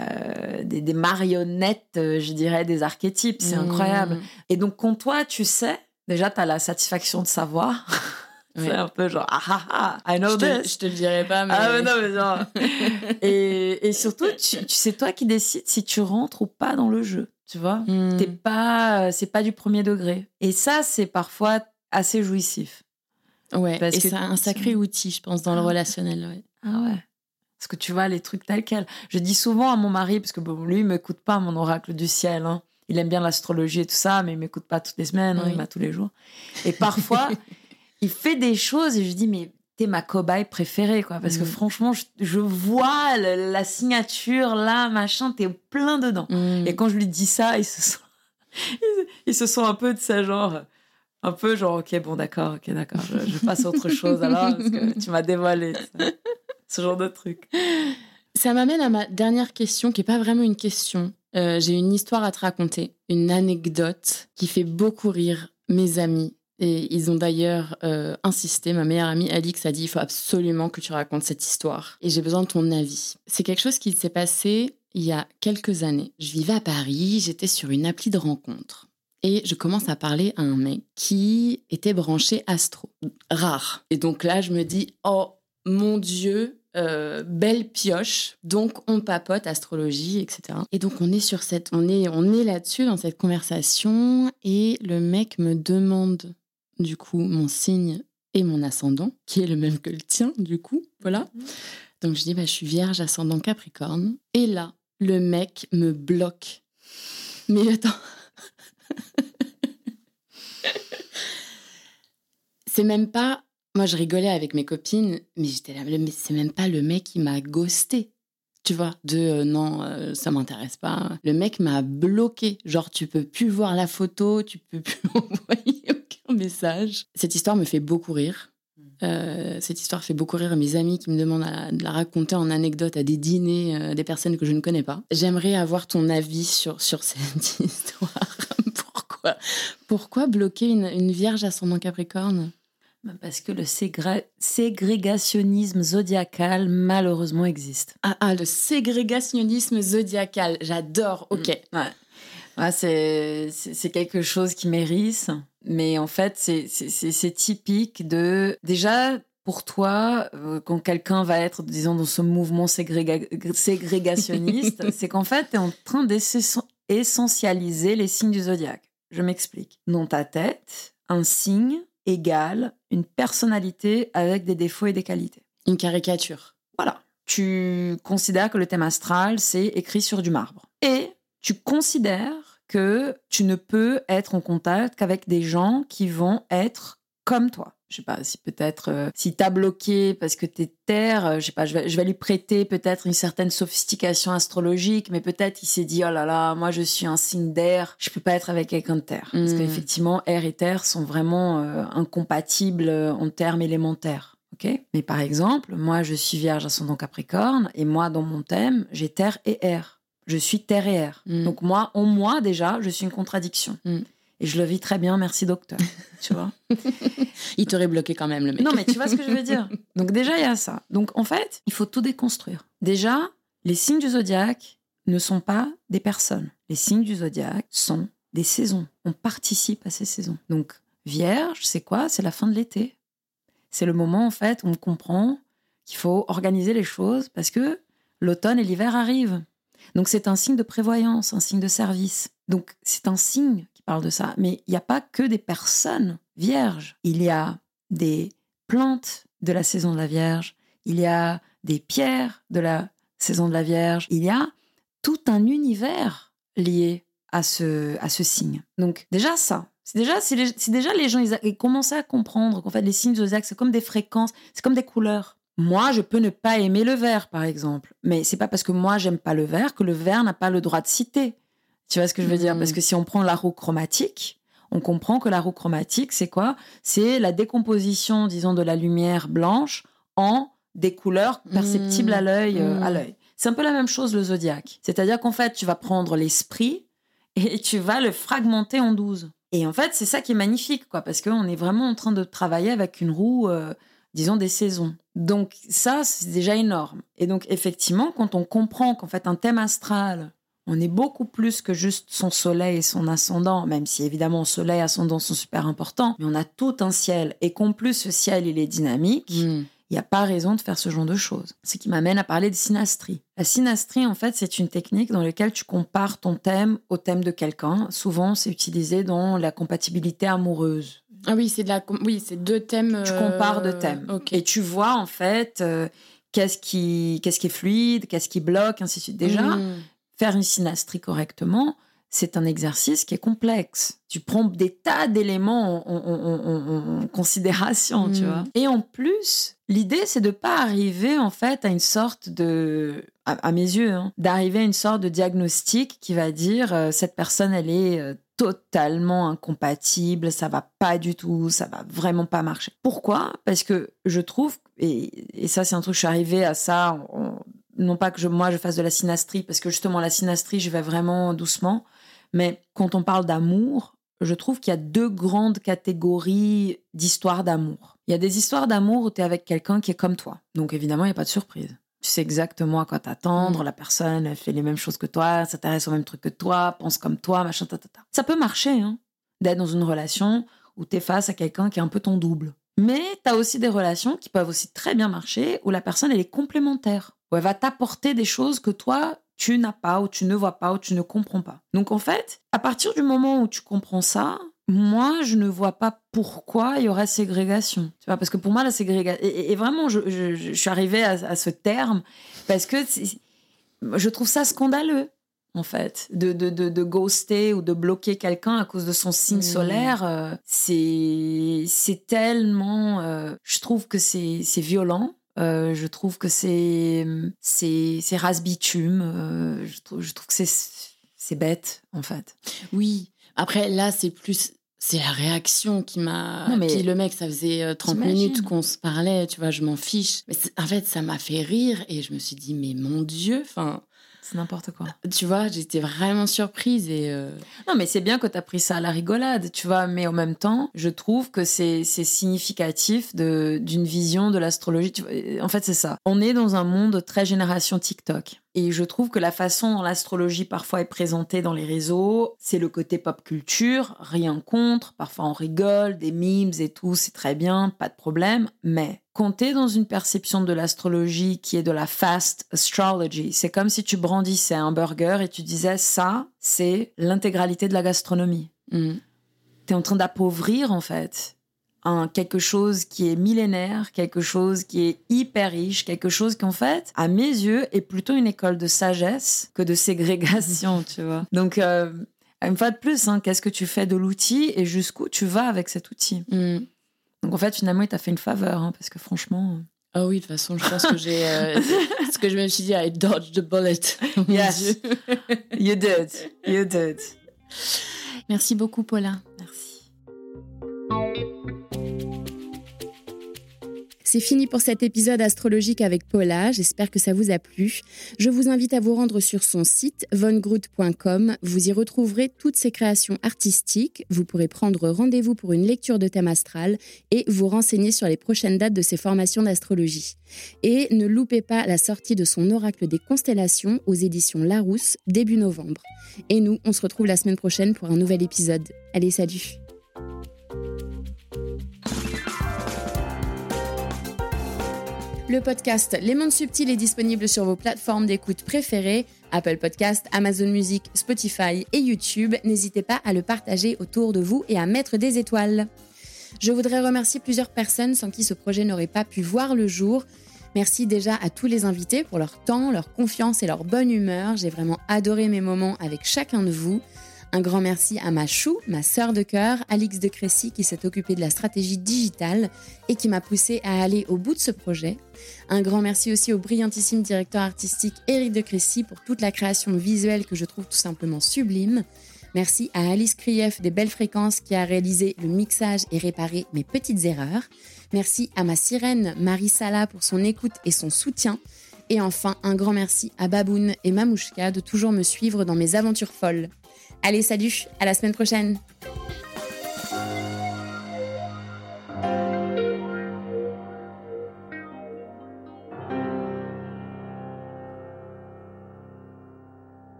euh, des, des marionnettes, euh, je dirais, des archétypes. C'est mm, incroyable. Et donc, quand toi, tu sais, déjà, tu as la satisfaction de savoir. ouais. c'est un peu genre, ah ah ah, I know Je te, this. je te le dirai pas, mais. Ah mais non, mais genre. et, et surtout, tu, tu sais toi qui décides si tu rentres ou pas dans le jeu. Tu vois Mm. T'es pas, c'est pas du premier degré. Et ça, c'est parfois assez jouissif. Ouais, Parce et que c'est un sacré outil, je pense, dans le Ah. relationnel. ouais. Ah ouais. Parce que tu vois les trucs tels quels. Je dis souvent à mon mari, parce que bon, lui, il m'écoute pas, mon oracle du ciel. hein. Il aime bien l'astrologie et tout ça, mais il m'écoute pas toutes les semaines, hein, Oui. il m'a tous les jours. Et parfois, il fait des choses et je dis, mais t'es ma cobaye préférée, quoi. Parce que Mhm. franchement, je, je vois le- la signature là, machin, t'es plein dedans. Mm. Et quand je lui dis ça, il se sent, il, il se sent un peu de ça, genre, un peu genre, ok, bon, d'accord, ok, d'accord, je, je passe à autre chose alors, parce que tu m'as dévoilé. ça. Ce genre de truc. Ça m'amène à ma dernière question, qui est pas vraiment une question. Euh, J'ai une histoire à te raconter, une anecdote qui fait beaucoup rire mes amis. Et ils ont d'ailleurs euh, insisté, ma meilleure amie Alix a dit, il faut absolument que tu racontes cette histoire. Et j'ai besoin de ton avis. C'est quelque chose qui s'est passé il y a quelques années. Je vivais à Paris, j'étais sur une appli de rencontre. Et je commence à parler à un mec qui était branché astro. Rare. Et donc là, je me dis, oh mon Dieu, euh, belle pioche. Donc on papote astrologie, etc. Et donc on est sur cette, on est, on est là-dessus dans cette conversation et le mec me demande du coup mon signe et mon ascendant, qui est le même que le tien, du coup, voilà. Donc je dis bah je suis Vierge, ascendant Capricorne. Et là le mec me bloque. Mais attends. c'est même pas. Moi, je rigolais avec mes copines, mais j'étais là, mais c'est même pas le mec qui m'a ghosté. Tu vois, de euh, non, euh, ça m'intéresse pas. Le mec m'a bloqué. Genre, tu peux plus voir la photo, tu peux plus envoyer message. Cette histoire me fait beaucoup rire. Euh, cette histoire fait beaucoup rire mes amis qui me demandent à- de la raconter en anecdote à des dîners euh, des personnes que je ne connais pas. J'aimerais avoir ton avis sur, sur cette histoire. Pourquoi Pourquoi bloquer une, une vierge ascendant Capricorne? Parce que le ségré- ségrégationnisme zodiacal, malheureusement, existe. ah, ah, le ségrégationnisme zodiacal. J'adore. Ok. Ouais. Ouais, c'est c'est- c'est quelque chose qui m'hérisse. Mais en fait, c'est- typique de. Déjà, pour toi, euh, quand quelqu'un va être, disons, dans ce mouvement ségréga- ségrégationniste, c'est qu'en fait, tu es en train d'essentialiser les signes du zodiaque. Je m'explique. Dans ta tête, un signe égale une personnalité avec des défauts et des qualités. Une caricature. Voilà. Tu considères que le thème astral, c'est écrit sur du marbre. Et tu considères que tu ne peux être en contact qu'avec des gens qui vont être comme toi. Je sais pas si peut-être euh, si t'as bloqué parce que t'es terre, euh, je sais pas, je vais, je vais lui prêter peut-être une certaine sophistication astrologique, mais peut-être il s'est dit oh là là, moi je suis un signe d'air, je peux pas être avec quelqu'un de terre parce Mm. qu'effectivement air et terre sont vraiment euh, incompatibles euh, en termes élémentaires. Ok? Mais par exemple, moi je suis vierge ascendant capricorne et moi dans mon thème j'ai terre et air. Je suis terre et air. Mm. Donc moi, en moi déjà, je suis une contradiction. Mm. Et je le vis très bien, merci docteur. tu vois Il t'aurait bloqué quand même, le mec. Non, mais tu vois ce que je veux dire. Donc déjà, il y a ça. Donc en fait, il faut tout déconstruire. Déjà, les signes du zodiaque ne sont pas des personnes. Les signes du zodiaque sont des saisons. On participe à ces saisons. Donc Vierge, c'est quoi? C'est la fin de l'été. C'est le moment en fait où on comprend qu'il faut organiser les choses parce que l'automne et l'hiver arrivent. Donc c'est un signe de prévoyance, un signe de service. Donc c'est un signe qui parle de ça. Mais il n'y a pas que des personnes vierges. Il y a des plantes de la saison de la Vierge. Il y a des pierres de la saison de la Vierge. Il y a tout un univers lié à ce, à ce signe. Donc déjà ça. C'est déjà, si, déjà les gens ils, ils commençaient à comprendre qu'en fait les signes zodiaques c'est comme des fréquences, c'est comme des couleurs. Moi, je peux ne pas aimer le vert, par exemple, mais c'est pas parce que moi j'aime pas le vert que le vert n'a pas le droit de citer. Tu vois ce que je veux dire? Mhm. Parce que si on prend la roue chromatique, on comprend que la roue chromatique, c'est quoi? C'est la décomposition, disons, de la lumière blanche en des couleurs perceptibles à l'œil. euh, à Mhm. l'œil. C'est un peu la même chose le zodiaque. C'est-à-dire qu'en fait, tu vas prendre l'esprit et tu vas le fragmenter en 12. Et en fait, c'est ça qui est magnifique, quoi, parce qu'on est vraiment en train de travailler avec une roue, euh, disons, des saisons. Donc ça, c'est déjà énorme. Et donc, effectivement, quand on comprend qu'en fait, un thème astral, on est beaucoup plus que juste son soleil et son ascendant, même si évidemment soleil et ascendant sont super importants, mais on a tout un ciel. Et qu'en plus, ce ciel, il est dynamique, Mm. il n'y a pas raison de faire ce genre de choses. Ce qui m'amène à parler de synastrie. La synastrie, en fait, c'est une technique dans laquelle tu compares ton thème au thème de quelqu'un. Souvent, c'est utilisé dans la compatibilité amoureuse. Ah oui, c'est de la. Oui, c'est deux thèmes. Tu euh, compares de thèmes. Ok. Et tu vois, en fait, euh, qu'est-ce qui, qu'est-ce qui est fluide, qu'est-ce qui bloque, ainsi de suite. Déjà, Mm. faire une synastrie correctement, c'est un exercice qui est complexe. Tu prends des tas d'éléments en, en- en- en- en considération, tu Mm. vois. Et en plus, l'idée, c'est de pas arriver en fait à une sorte de, à, à mes yeux, hein, d'arriver à une sorte de diagnostic qui va dire euh, cette personne, elle est euh, totalement incompatible, ça va pas du tout, ça va vraiment pas marcher. Pourquoi? Parce que je trouve, et, ça c'est un truc, je suis arrivée à ça, non pas que je, moi je fasse de la synastrie, parce que justement la synastrie, je vais vraiment doucement, mais quand on parle d'amour, je trouve qu'il y a deux grandes catégories d'histoires d'amour. Il y a des histoires d'amour où tu es avec quelqu'un qui est comme toi. Donc évidemment, il n'y a pas de surprise. Tu sais exactement à quoi t'attendre, Mm. la personne elle fait les mêmes choses que toi, s'intéresse au même truc que toi, pense comme toi, machin, ta, ta, ta. Ça peut marcher, hein, d'être dans une relation où tu es face à quelqu'un qui est un peu ton double. Mais tu as aussi des relations qui peuvent aussi très bien marcher où la personne elle est complémentaire, où elle va t'apporter des choses que toi tu n'as pas, ou tu ne vois pas, ou tu ne comprends pas. Donc en fait, à partir du moment où tu comprends ça, moi, je ne vois pas pourquoi il y aurait ségrégation. Tu vois, parce que pour moi, la ségrégation... Et, vraiment, je, je- je suis arrivée à, à ce terme parce que je trouve ça scandaleux, en fait, de, de, de, de ghoster ou de bloquer quelqu'un à cause de son signe Mm. solaire. euh, c'est c'est tellement... euh, je trouve que c'est violent. Euh, je trouve que c'est c'est c'est race bitume. euh, je trouve je trouve que c'est c'est bête en fait. Oui. Après, là, c'est plus. C'est la réaction qui m'a. Non, mais- Puis le mec, ça faisait euh, 30 T'imagines minutes qu'on se parlait, tu vois, je m'en fiche. Mais en fait, ça m'a fait rire et je me suis dit, mais mon Dieu, enfin, C'est n'importe quoi. tu vois, j'étais vraiment surprise et. euh, Non, mais c'est bien que tu as pris ça à la rigolade, tu vois. Mais en même temps, je trouve que c'est significatif de- d'une vision de l'astrologie. En fait, c'est ça. On est dans un monde très génération TikTok. Et je trouve que la façon dont l'astrologie parfois est présentée dans les réseaux, c'est le côté pop culture, rien contre. Parfois on rigole, des memes et tout, c'est très bien, pas de problème. Mais quand t'es dans une perception de l'astrologie qui est de la fast astrology, c'est comme si tu brandissais un burger et tu disais ça, c'est l'intégralité de la gastronomie. hmm. Tu es en train d'appauvrir en fait un quelque chose qui est millénaire, quelque chose qui est hyper riche, quelque chose qui en fait, à mes yeux, est plutôt une école de sagesse que de ségrégation, tu vois. Donc euh, une fois de plus, hein, qu'est-ce que tu fais de l'outil et jusqu'où tu vas avec cet outil? Hmm. Donc en fait, finalement, il t'a fait une faveur, hein, parce que franchement. Ah oui, de toute façon, je pense que j'ai. Euh, ce que je me suis dit, I dodged the bullet. yes. you did. You did. Merci beaucoup, Paula. Merci. C'est fini pour cet épisode astrologique avec Paula. J'espère que ça vous a plu. Je vous invite à vous rendre sur son site vongroot.com. Vous y retrouverez toutes ses créations artistiques. Vous pourrez prendre rendez-vous pour une lecture de thème astral et vous renseigner sur les prochaines dates de ses formations d'astrologie. Et ne loupez pas la sortie de son oracle des constellations aux éditions Larousse début novembre. Et nous, on se retrouve la semaine prochaine pour un nouvel épisode. Allez, salut Le podcast Les Mondes Subtils est disponible sur vos plateformes d'écoute préférées, Apple Podcast, Amazon Music, Spotify et YouTube. N'hésitez pas à le partager autour de vous et à mettre des étoiles. Je voudrais remercier plusieurs personnes sans qui ce projet n'aurait pas pu voir le jour. Merci déjà à tous les invités pour leur temps, leur confiance et leur bonne humeur. J'ai vraiment adoré mes moments avec chacun de vous. Un grand merci à ma chou, ma sœur de cœur, Alix de Crécy, qui s'est occupée de la stratégie digitale et qui m'a poussé à aller au bout de ce projet. Un grand merci aussi au brillantissime directeur artistique Éric de Crécy pour toute la création visuelle que je trouve tout simplement sublime. Merci à Alice Krief des Belles Fréquences qui a réalisé le mixage et réparé mes petites erreurs. Merci à ma sirène Marie Sala pour son écoute et son soutien. Et enfin, un grand merci à Baboun et Mamouchka de toujours me suivre dans mes aventures folles. Allez, salut, à la semaine prochaine.